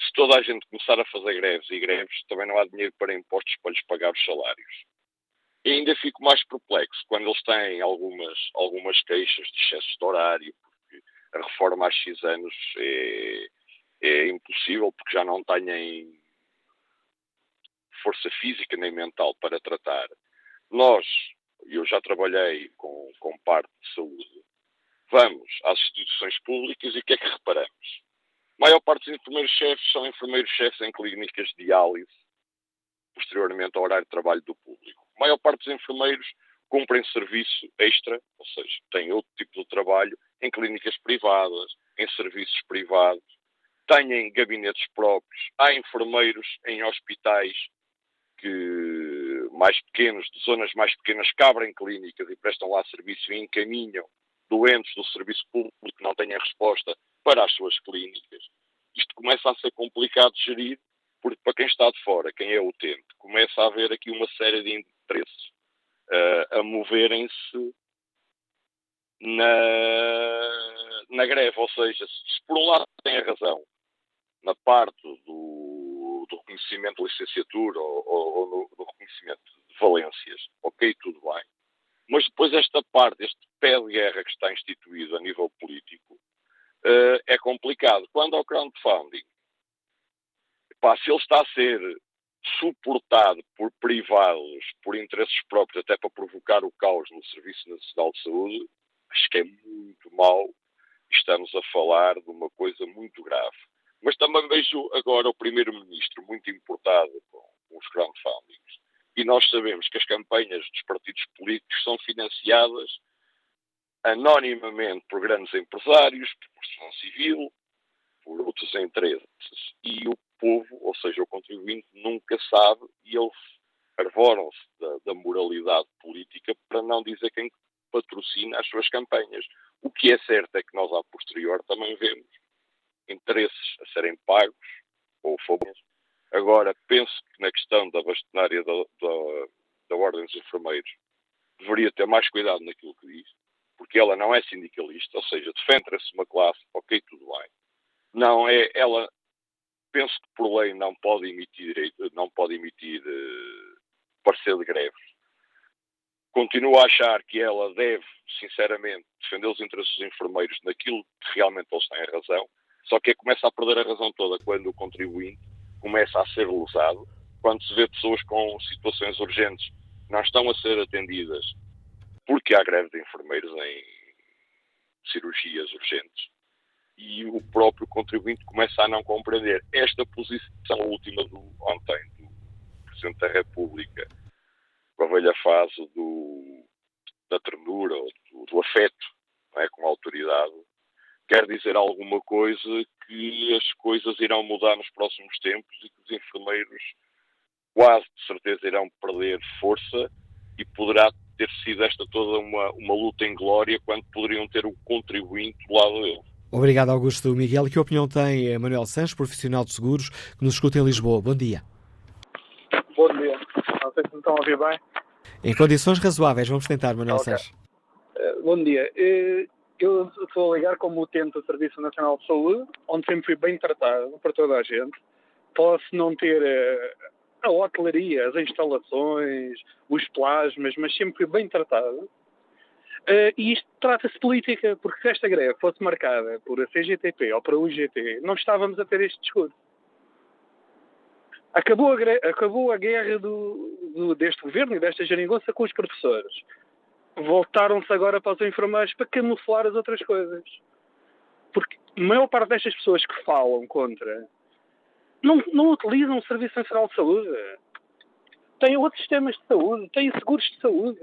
Se toda a gente começar a fazer greves e greves, também não há dinheiro para impostos para lhes pagar os salários. E ainda fico mais perplexo quando eles têm algumas, algumas queixas de excesso de horário, a reforma há X anos é, é impossível porque já não têm força física nem mental para tratar. Nós, eu já trabalhei com, com parte de saúde, vamos às instituições públicas e o que é que reparamos? A maior parte dos enfermeiros-chefes são enfermeiros-chefes em clínicas de diálise, posteriormente ao horário de trabalho do público. A maior parte dos enfermeiros cumprem serviço extra, ou seja, têm outro tipo de trabalho em clínicas privadas, em serviços privados, têm gabinetes próprios, há enfermeiros em hospitais que mais pequenos, de zonas mais pequenas, que abrem clínicas e prestam lá serviço e encaminham doentes do serviço público que não têm resposta para as suas clínicas. Isto começa a ser complicado de gerir, porque para quem está de fora, quem é utente, começa a haver aqui uma série de interesses uh, a moverem-se na, na greve. Ou seja, se por um lado tem a razão na parte do, do reconhecimento de licenciatura ou, ou, ou no, no, reconhecimento de valências, ok, tudo bem. Mas depois esta parte, este pé de guerra que está instituído a nível político, uh, é complicado. Quando ao crowdfunding, pá, se ele está a ser suportado por privados, por interesses próprios, até para provocar o caos no Serviço Nacional de Saúde, acho que é muito mau. Estamos a falar de uma coisa muito grave. Mas também vejo agora o Primeiro-Ministro muito importado com os crowdfundings. E nós sabemos que as campanhas dos partidos políticos são financiadas anonimamente por grandes empresários, por construção civil, por outros interesses. E o povo, ou seja, o contribuinte, nunca sabe e eles arvoram-se da, da, moralidade política para não dizer quem patrocina as suas campanhas. O que é certo é que nós, a posterior, também vemos interesses a serem pagos ou favores. Agora, penso que na questão da bastonária da, da, da Ordem dos Enfermeiros deveria ter mais cuidado naquilo que diz, porque ela não é sindicalista, ou seja, defende-se uma classe, ok, tudo bem. Não é, ela penso que por lei não pode emitir, não pode emitir uh, parecer de greve. Continuo a achar que ela deve, sinceramente, defender os interesses dos enfermeiros naquilo que realmente eles têm razão, só que começa a perder a razão toda quando o contribuinte começa a ser lesado, quando se vê pessoas com situações urgentes não estão a ser atendidas porque há greve de enfermeiros em cirurgias urgentes e o próprio contribuinte começa a não compreender. Esta posição última do ontem do Presidente da República com a velha fase do, da ternura ou do, do afeto é, com a autoridade quer dizer alguma coisa que as coisas irão mudar nos próximos tempos e que os enfermeiros quase de certeza irão perder força e poderá ter sido esta toda uma, uma luta em glória quando poderiam ter o contribuinte do lado deles. Obrigado, Augusto Miguel. Que opinião tem Manuel Santos, profissional de seguros, que nos escuta em Lisboa? Bom dia. Bom dia. Não sei se me estão a ouvir bem. Em condições razoáveis, vamos tentar, Manuel okay. Santos. Uh, bom dia. Uh, eu estou a ligar como utente do Serviço Nacional de Saúde, onde sempre fui bem tratado por toda a gente. Posso não ter uh, a hotelaria, as instalações, os plasmas, mas sempre bem tratado. Uh, e isto trata-se de política, porque se esta greve fosse marcada por a CGTP ou para o UGT, não estávamos a ter este discurso. Acabou a, acabou a guerra do, do, deste governo e desta geringonça com os professores. Voltaram-se agora para os enfermeiros para camuflar as outras coisas. Porque a maior parte destas pessoas que falam contra não, não utilizam o Serviço Nacional de Saúde. Têm outros sistemas de saúde, têm seguros de saúde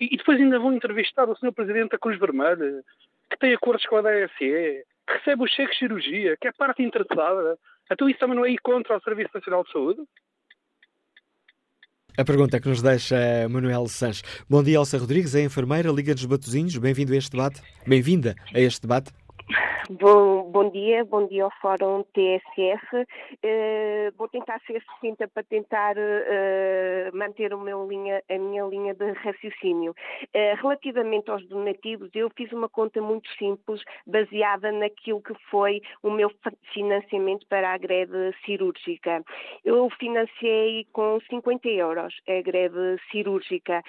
e, depois ainda vão entrevistar o Sr. Presidente da Cruz Vermelha, que tem acordos com a DSE, que recebe os cheques de cirurgia, que é parte interessada. Então isso também não é ir contra o Serviço Nacional de Saúde? A pergunta que nos deixa Manuel Sanches. Bom dia, Elsa Rodrigues, é enfermeira, Liga dos Batozinhos. Bem-vindo a este debate. Bem-vinda a este debate. Bom, bom dia, bom dia ao Fórum TSF. Uh, eh, vou tentar ser sucinta para tentar uh, manter linha, a minha linha de raciocínio. Uh, relativamente aos donativos, eu fiz uma conta muito simples, baseada naquilo que foi o meu financiamento para a greve cirúrgica. Eu financiei com 50 euros a greve cirúrgica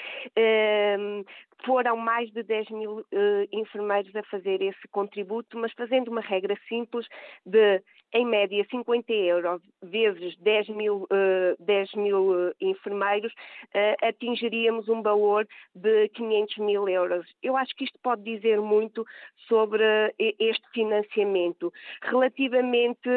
foram mais de 10 mil uh, enfermeiros a fazer esse contributo, mas fazendo uma regra simples de em média 50 euros vezes 10 mil, uh, 10 mil uh, enfermeiros, atingiríamos um valor de 500 mil euros. Eu acho que isto pode dizer muito sobre este financiamento. Relativamente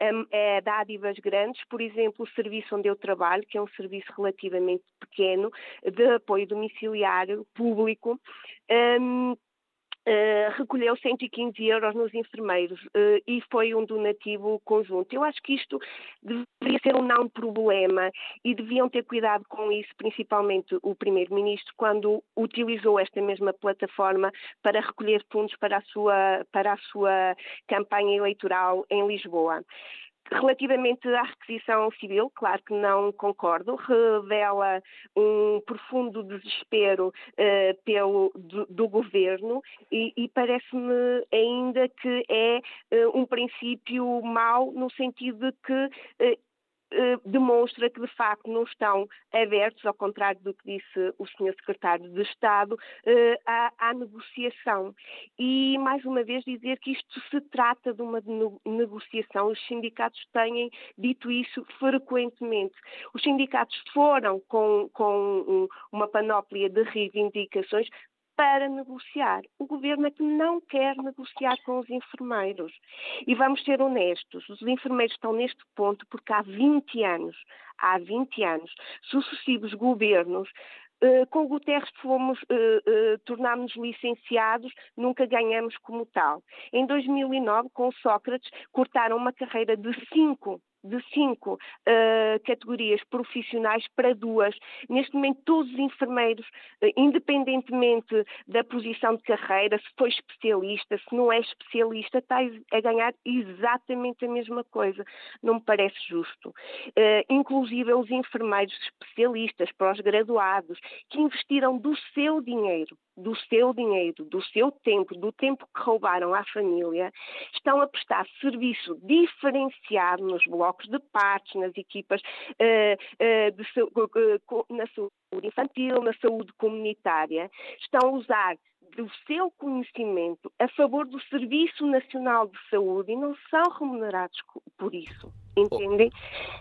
a, a dádivas grandes, por exemplo, o serviço onde eu trabalho, que é um serviço relativamente pequeno, de apoio domiciliário público, um, Uh, recolheu 115 euros nos enfermeiros uh, e foi um donativo conjunto. Eu acho que isto deveria ser um não problema e deviam ter cuidado com isso, principalmente o Primeiro-Ministro, quando utilizou esta mesma plataforma para recolher fundos para a sua, para a sua campanha eleitoral em Lisboa. Relativamente à requisição civil, claro que não concordo, revela um profundo desespero uh, pelo, do, do governo e, e parece-me ainda que é uh, um princípio mau no sentido de que eh, demonstra que de facto não estão abertos, ao contrário do que disse o Sr. Secretário de Estado, eh, à, à, negociação. E mais uma vez dizer que isto se trata de uma negociação. Os sindicatos têm dito isso frequentemente. Os sindicatos foram com, com uma panóplia de reivindicações, para negociar. O governo é que não quer negociar com os enfermeiros. E vamos ser honestos, os enfermeiros estão neste ponto porque há 20 anos, há 20 anos, sucessivos governos Uh, com Guterres fomos, uh, uh, tornámos-nos licenciados, nunca ganhamos como tal. Em 2009, com Sócrates, cortaram uma carreira de cinco de cinco uh, categorias profissionais para duas. Neste momento, todos os enfermeiros, uh, independentemente da posição de carreira, se foi especialista, se não é especialista, está a ganhar exatamente a mesma coisa. Não me parece justo. Uh, inclusive, os enfermeiros especialistas, pós-graduados, que investiram do seu dinheiro do seu dinheiro, do seu tempo, do tempo que roubaram à família, estão a prestar serviço diferenciado nos blocos de partos, nas equipas uh, uh, de, uh, na saúde infantil, na saúde comunitária, estão a usar do seu conhecimento a favor do Serviço Nacional de Saúde e não são remunerados por isso. Entendem?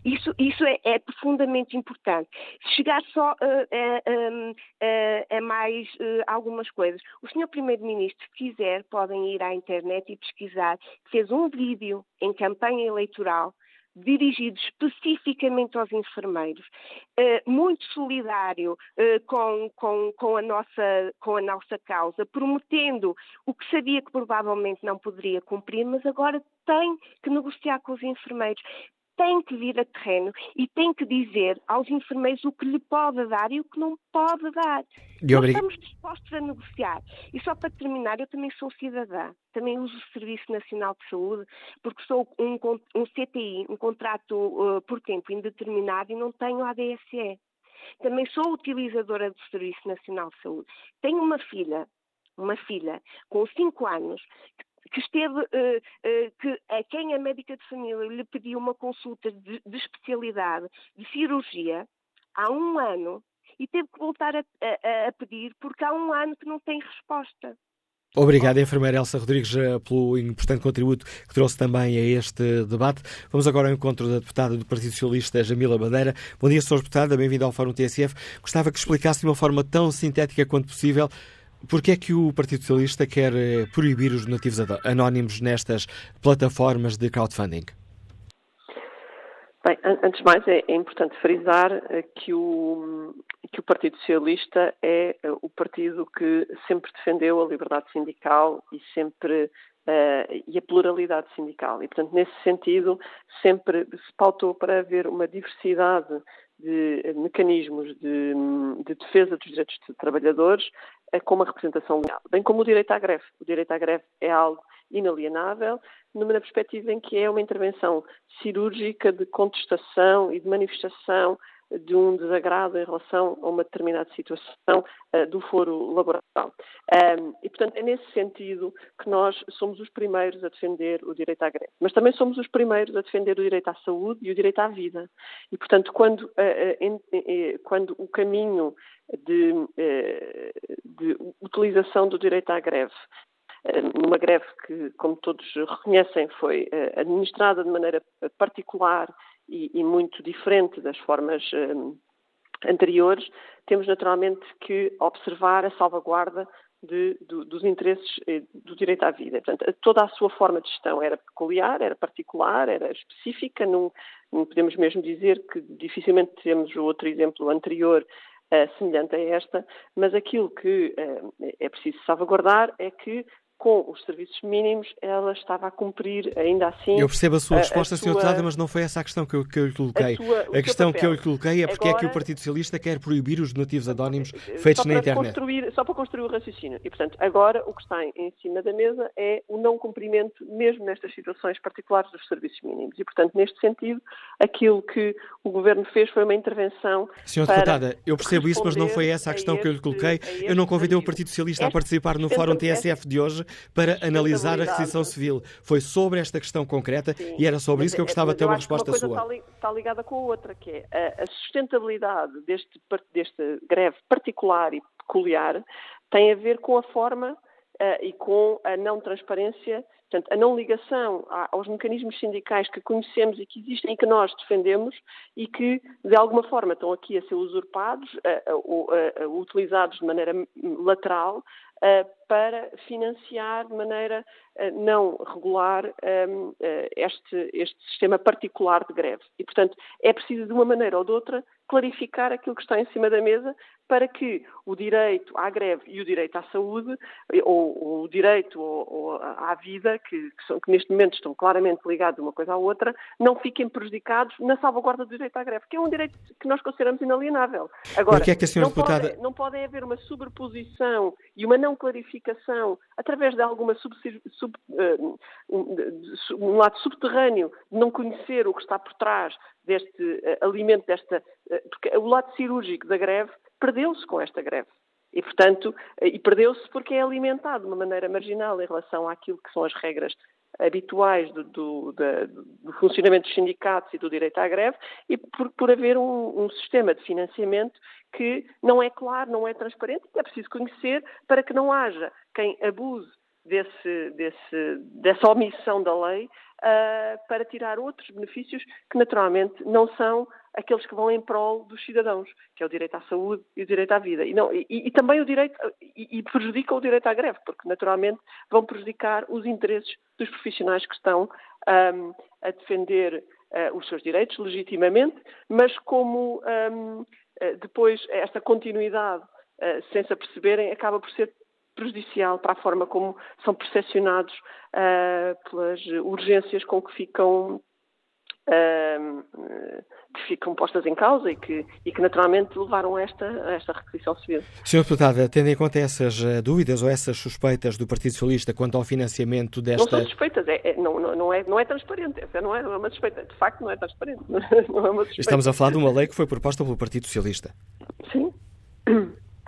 Isso, isso é, é profundamente importante. Chegar só uh, uh, uh, a mais eh, algumas coisas, o Sr. Primeiro-Ministro, se quiser, podem ir à internet e pesquisar, fez um vídeo em campanha eleitoral dirigido especificamente aos enfermeiros, eh, muito solidário eh, com, com, com, a nossa, com a nossa causa, prometendo o que sabia que provavelmente não poderia cumprir, mas agora tem que negociar com os enfermeiros tem que vir a terreno e tem que dizer aos enfermeiros o que lhe pode dar e o que não pode dar. E Nós estamos dispostos a negociar. E só para terminar, eu também sou cidadã, também uso o Serviço Nacional de Saúde, porque sou um, um CTI, um contrato uh, por tempo indeterminado e não tenho ADSE. Também sou utilizadora do Serviço Nacional de Saúde. Tenho uma filha, uma filha com 5 anos, que esteve, uh, uh, que a quem a médica de família lhe pediu uma consulta de, de especialidade de cirurgia há um ano e teve que voltar a, a, a pedir porque há um ano que não tem resposta. Obrigado, enfermeira Elsa Rodrigues, eh, pelo importante contributo que trouxe também a este debate. Vamos agora ao encontro da deputada do Partido Socialista, Jamila Madeira. Bom dia, Sr. Deputada, bem-vindo ao Fórum TSF. Gostava que explicasse de uma forma tão sintética quanto possível porque é que o Partido Socialista quer eh, proibir os donativos anónimos nestas plataformas de crowdfunding? Bem, antes de mais é, é importante frisar eh, que o, que o Partido Socialista é eh, o partido que sempre defendeu a liberdade sindical e sempre uh, e a pluralidade sindical. E, portanto, nesse sentido, sempre se pautou para haver uma diversidade de mecanismos de, de defesa dos direitos de trabalhadores uh, com uma representação legal, bem como o direito à greve. O direito à greve é algo inalienável, numa perspectiva em que é uma intervenção cirúrgica de contestação e de manifestação de um desagrado em relação a uma determinada situação uh, do foro laboral. Um, e, portanto, é nesse sentido que nós somos os primeiros a defender o direito à greve. Mas também somos os primeiros a defender o direito à saúde e o direito à vida. E, portanto, quando, uh, uh, quando o caminho de, de utilização do direito à greve numa greve que, como todos reconhecem, foi administrada de maneira particular e, e muito diferente das formas um, anteriores, temos naturalmente que observar a salvaguarda de, do, dos interesses eh, do direito à vida. Portanto, toda a sua forma de gestão era peculiar, era particular, era específica, não, não podemos mesmo dizer que dificilmente temos outro exemplo anterior uh, semelhante a esta, mas aquilo que uh, é preciso salvaguardar é que com os serviços mínimos, ela estava a cumprir ainda assim. Eu percebo a sua resposta, Sr. Deputada, mas não foi essa a questão que eu, que eu lhe coloquei. A, a questão que eu lhe coloquei é porque Agora, é que o Partido Socialista quer proibir os donativos anónimos feitos na internet. Construir, só para construir o raciocínio. E, portanto, agora o que está em cima da mesa é o não cumprimento, mesmo nestas situações particulares, dos serviços mínimos. E, portanto, neste sentido, aquilo que o Governo fez foi uma intervenção. Sr. Deputada, eu percebo isso, mas não foi essa a questão a que eu lhe coloquei. Eu não convidei o Partido Socialista a participar no Fórum TSF de hoje para analisar a restrição civil. Foi sobre esta questão concreta Sim, e era sobre isso que eu gostava de ter uma resposta uma sua. Está ligada com a outra, que é a sustentabilidade deste, deste greve particular e peculiar tem a ver com a forma uh, e com a não transparência, portanto, a não ligação aos mecanismos sindicais que conhecemos e que existem e que nós defendemos e que, de alguma forma, estão aqui a ser usurpados, uh, uh, utilizados de maneira lateral para financiar de maneira não regular este, este sistema particular de greve. E, portanto, é preciso, de uma maneira ou de outra, clarificar aquilo que está em cima da mesa para que o direito à greve e o direito à saúde, ou, ou o direito ou, ou à vida, que, que, são, que, neste momento estão claramente ligados uma coisa à outra, não fiquem prejudicados na salvaguarda do direito à greve, que é um direito que nós consideramos inalienável. Agora, que é que não, deputada... pode, não pode haver uma sobreposição e uma não clarificação através de alguma sub, sub, uh, um, lado subterrâneo de não conhecer o que está por trás deste uh, alimento, desta. Uh, porque o lado cirúrgico da greve perdeu-se com esta greve. E, portanto, e perdeu-se porque é alimentado de uma maneira marginal em relação àquilo que são as regras habituais do, do, do funcionamento dos sindicatos e do direito à greve e por, por haver um, um, sistema de financiamento que não é claro, não é transparente e é preciso conhecer para que não haja quem abuse desse, desse, dessa omissão da lei uh, para tirar outros benefícios que naturalmente não são aqueles que vão em prol dos cidadãos, que é o direito à saúde e o direito à vida. E, não, e, e também o direito, e, e prejudica o direito à greve, porque naturalmente vão prejudicar os interesses dos profissionais que estão um, a defender uh, os seus direitos legitimamente, mas como um, depois esta continuidade, uh, sem se aperceberem, acaba por ser prejudicial para a forma como são percepcionados uh, pelas urgências com que ficam uh, que ficam postas em causa e que, e que naturalmente levaram a esta, a esta requisição civil. Sr. Deputada, tendo em conta essas uh, dúvidas ou essas suspeitas do Partido Socialista quanto ao financiamento desta... Não são suspeitas, é, é, não, não, é, não é transparente, essa não é, não é uma suspeita, de facto não é transparente. Não é uma Estamos a falar de uma lei que foi proposta pelo Partido Socialista. Sim.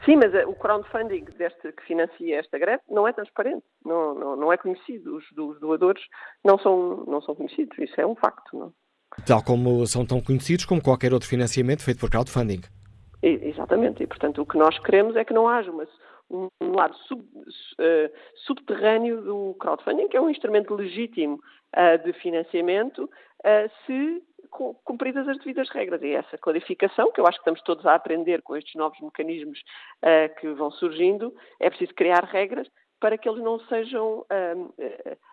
Sim, mas eh, o crowdfunding deste, que financia esta greve não é transparente, não, não, não é conhecido. Os, os, doadores não são, não são conhecidos, isso é um facto. Não? Tal como são tão conhecidos como qualquer outro financiamento feito por crowdfunding. Exatamente, e portanto o que nós queremos é que não haja uma, um, lado sub, uh, subterrâneo do crowdfunding, que é um instrumento legítimo uh, de financiamento, uh, se cumpridas as devidas regras. E essa clarificação, que eu acho que estamos todos a aprender com estes novos mecanismos que vão surgindo, é preciso criar regras para que eles não sejam uh,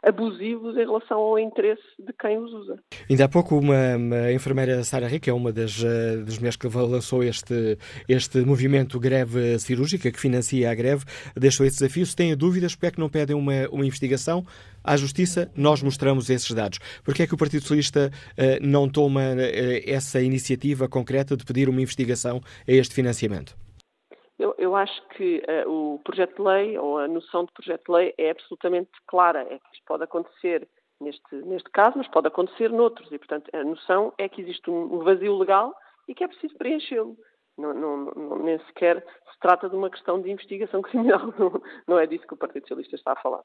abusivos em relação ao interesse de quem os usa. Ainda há pouco uma, uma enfermeira Sara Rica, é uma das, uh, das mulheres que lançou este, este movimento greve cirúrgica, que financia a greve, deixou esse desafio. Se têm dúvidas, porque é que não pedem uma, uma investigação? À Justiça, nós mostramos esses dados. Porque é que o Partido Socialista uh, não toma essa iniciativa concreta de pedir uma investigação a este financiamento? Eu, eu acho que uh, o projeto de lei, ou a noção de projeto de lei, é absolutamente clara. É que isto pode acontecer neste, neste caso, mas pode acontecer noutros. E, portanto, a noção é que existe um, vazio legal e que é preciso preenchê-lo. Não, não, não, nem sequer se trata de uma questão de investigação criminal. Não, não é disso que o Partido Socialista está a falar.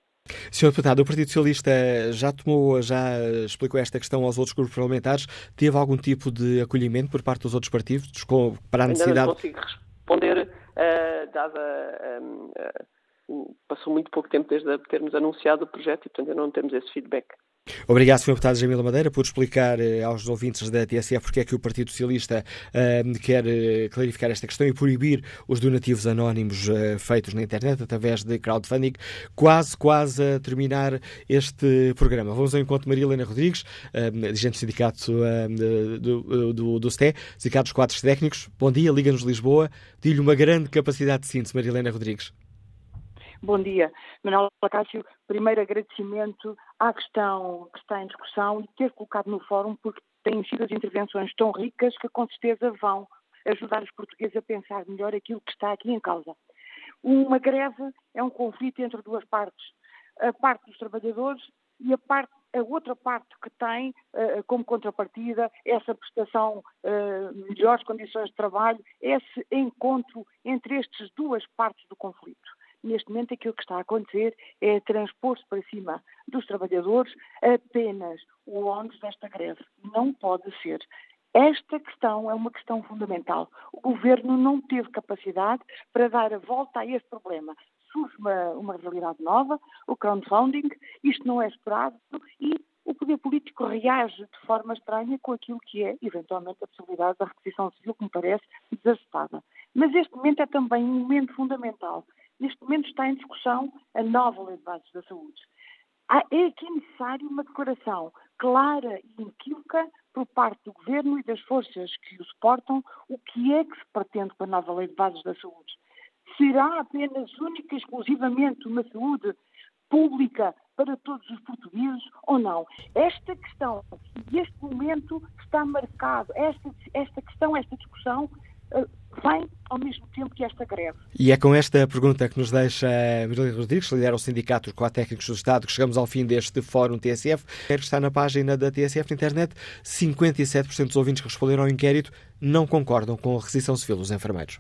Sr. Deputado, o Partido Socialista já tomou, já explicou esta questão aos outros grupos parlamentares. Teve algum tipo de acolhimento por parte dos outros partidos para a necessidade? Ainda não consigo responder uh, dada. Um, uh, passou muito pouco tempo desde termos anunciado o projeto e, portanto, ainda não temos esse feedback. Obrigado, Sr. Deputado Jamila Madeira, por explicar eh, aos ouvintes da TSF porque é que o Partido Socialista uh, quer uh, clarificar esta questão e proibir os donativos anónimos uh, feitos na internet através de crowdfunding. Quase, quase a terminar este programa. Vamos ao encontro de Maria Helena Rodrigues, dirigente do sindicato do, do, do STE, Sindicato dos Quadros Técnicos. Bom dia, Liga-nos Lisboa. Digo-lhe uma grande capacidade de síntese, Maria Helena Rodrigues. Bom dia. Manuel Cássio, primeiro agradecimento à questão que está em discussão e ter colocado no fórum, porque têm sido as intervenções tão ricas que com certeza vão ajudar os portugueses a pensar melhor aquilo que está aqui em causa. Uma greve é um conflito entre duas partes. A parte dos trabalhadores e a, parte, a outra parte que tem uh, como contrapartida essa prestação, uh, melhores condições de trabalho, esse encontro entre estas duas partes do conflito. Neste momento, aquilo que está a acontecer é transpor-se para cima dos trabalhadores apenas o ônus desta greve. Não pode ser. Esta questão é uma questão fundamental. O governo não teve capacidade para dar a volta a este problema. Surge uma, uma realidade nova, o crowdfunding, isto não é esperado e o poder político reage de forma estranha com aquilo que é, eventualmente, a possibilidade da requisição civil, que me parece desacertada. Mas este momento é também um momento fundamental. Neste momento está em discussão a nova Lei de Bases da Saúde. É aqui necessário uma declaração clara e inequívoca por parte do Governo e das forças que o suportam o que é que se pretende com a nova Lei de Bases da Saúde. Será apenas, única e exclusivamente, uma saúde pública para todos os portugueses ou não? Esta questão e este momento está marcado, esta, esta questão, esta discussão vem ao mesmo tempo que esta greve. E é com esta pergunta que nos deixa Marília Rodrigues, que lidera o Sindicato dos Técnicos do Estado, que chegamos ao fim deste Fórum TSF. Quero que está na página da TSF na internet. 57% dos ouvintes que responderam ao inquérito não concordam com a rescisão civil dos enfermeiros.